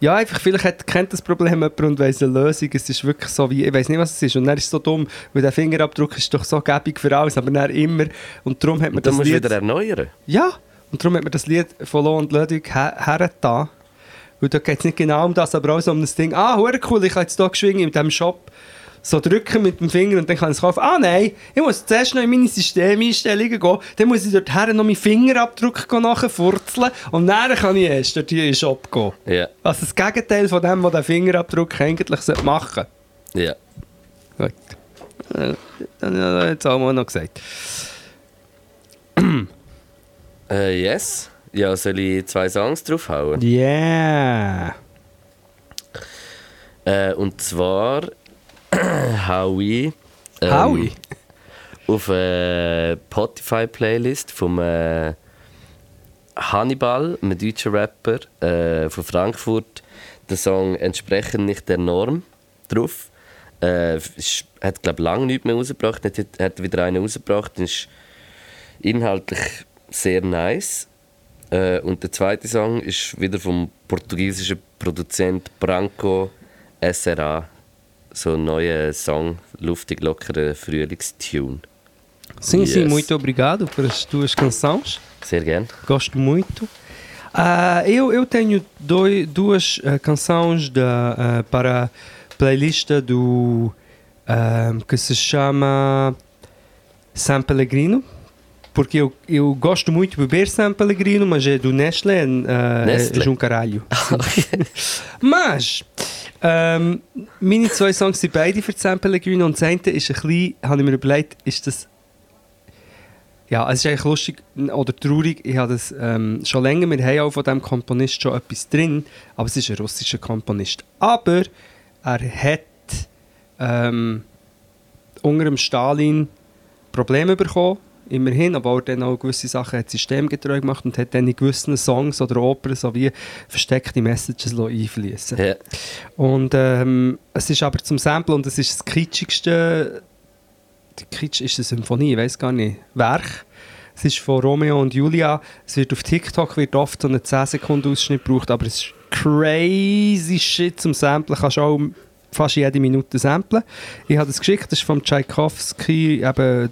ja, einfach, vielleicht hat, kennt das Problem jemand und weiss eine Lösung. Es ist wirklich so wie, ich weiß nicht, was es ist. Und dann ist es so dumm, weil der Fingerabdruck ist doch so gäbig für alles, aber dann immer. Und darum hat man Und das musst Lied... wieder erneuern. Ja, und darum hat man das Lied von Lo und Ludwig her hergetan. Weil da geht es nicht genau um das, aber auch so um das Ding, ah, cool, ich kann jetzt hier geschwingen in diesem Shop so drücken mit dem Finger und dann kann ich es kaufen. Ah nein, ich muss zuerst noch in meine Systemeinstellungen gehen, dann muss ich dort her noch meinen Fingerabdruck nachfurzeln und dann kann ich erst dort hier in den Shop gehen. Ja. Also das Gegenteil von dem, was der Fingerabdruck eigentlich machen sollte. Ja. Gut. Äh, Dann habe ich jetzt auch mal noch gesagt. Äh, yes. Ja, soll ich zwei Songs draufhauen? Yeah! Äh, und zwar ich... ähm, Howie? Auf eine Spotify-Playlist vom äh, Hannibal, einem deutschen Rapper äh, von Frankfurt, den Song «Entsprechen nicht der Norm» drauf. Äh, ist, hat, glaube ich, lange nichts mehr rausgebracht. Hat, hat wieder einen rausgebracht. Ist inhaltlich sehr nice. Äh, und der zweite Song ist wieder vom portugiesischen Produzent Branco SRA. So ein neuer Song, luftig, lockerer Frühlingstune. Sim, sim, Yes. muito obrigado pelas tuas canções. Sehr gern. Gosto muito. Ah, eu, eu tenho doi- duas ah, canções da, ah, para a playlist do que se chama San Pellegrino. Porque eu, eu gosto muito de beber San Pellegrino, mas é do Nestlé, ah, Nestlé. é de um caralho. Mas, ähm, meine zwei Songs sind beide für San Pellegrino und das eine ist ein bisschen, habe ich mir überlegt, ist das... Ja, es ist eigentlich lustig oder traurig. Ich habe das ähm, schon länger. Wir haben auch von diesem Komponist schon etwas drin, aber es ist ein russischer Komponist. Aber er hat ähm, unter dem Stalin Probleme bekommen. Immerhin, aber er dann auch gewisse Sachen hat systemgetreu gemacht und hat dann in gewissen Songs oder Opern so wie versteckte Messages einfließen. Ja. Und ähm, es ist aber zum Sample und es ist das kitschigste, die Kitsch ist eine Symphonie, ich weiß gar nicht, Werk. Es ist von Romeo und Julia. Es wird auf TikTok wird oft so einen 10 Sekunden Ausschnitt gebraucht, aber es ist crazy shit zum Samplen. Kannst auch fast jede Minute samplen. Ich habe das geschickt, das ist von Tchaikovsky, eben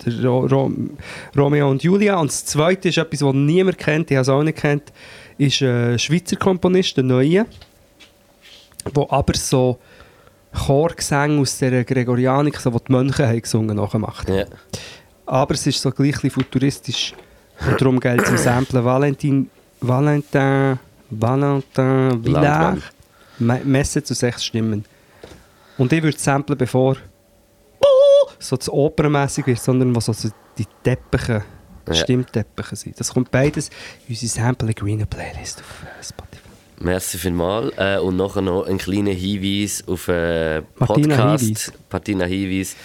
Romeo und Julia. Und das zweite ist etwas, das niemand kennt, ich habe es auch nicht kennt, ist ein Schweizer Komponist, der Neue, der aber so Chorgesänge aus der Gregorianik, so, die die Mönche haben gesungen nachmacht. Ja. Aber es ist so gleich futuristisch. Und darum gilt es im Samplen Valentin, Valentin, Valentin Villard, Messe zu sechs Stimmen. Und ich würde samplen, bevor so das Opernmäßig wird, sondern was so die Teppiche, Ja. Stimmteppiche sind. Das kommt beides in unsere Sample Green Playlist auf äh, Spotify. Merci vielmals. Äh, und nachher noch ein kleiner Hinweis auf äh, Podcast. Martina Hinweis.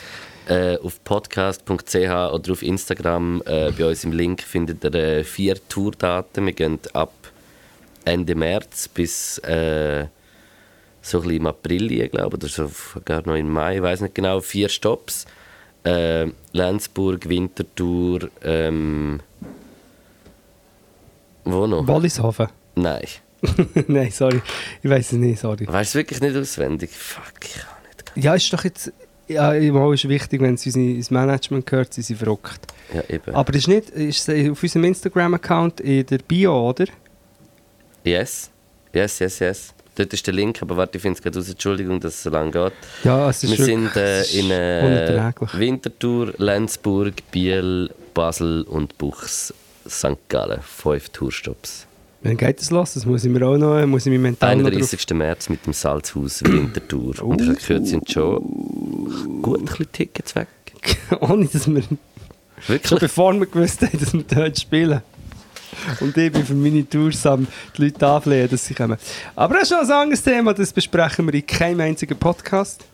Äh, auf podcast.ch oder auf Instagram äh, bei uns im Link findet ihr äh, vier Tourdaten. Wir gehen ab Ende März bis äh, so ein bisschen im April, ich glaube, oder so gar noch im Mai, ich weiß nicht genau. Vier Stops. Äh, Lenzburg, Winterthur, ähm, wo noch? Wallishofen. Nein. Nein, sorry. Ich weiß es nicht, sorry. Weißt du wirklich nicht auswendig? Fuck, ich kann nicht. Ja, ist doch jetzt. Ja, mal ist wichtig, wenn es ins Management gehört, sind sie verrückt. Ja, eben. Aber ist nicht, ist es auf unserem Instagram-Account in der Bio, oder? Yes. Yes, yes, yes. Dort ist der Link, aber warte, ich finde es gerade aus. Entschuldigung, dass es so lange geht. Ja, es ist Wir sind äh, in äh. Winterthur, Lenzburg, Biel, Basel und Buchs, St. Gallen. Fünf Tourstops. Wenn geht das los? Das muss ich mir auch noch, muss ich mich mental noch drauf... 31. März mit dem Salzhaus Winterthur. Und ich habe gehört, es sind schon gut ein bisschen Tickets weg. Ohne, dass wir... Schon Wirklich? bevor wir gewusst haben, dass wir dort spielen. Und ich bin für meine Tours am die Leute anflehen, dass sie kommen. Aber das ist schon ein anderes Thema, das besprechen wir in keinem einzigen Podcast.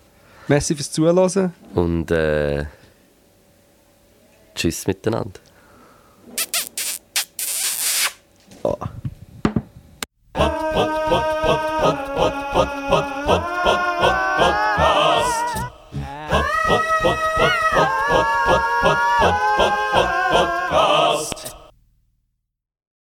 Merci fürs Zuhören. Und äh, tschüss miteinander. Oh. Podcast.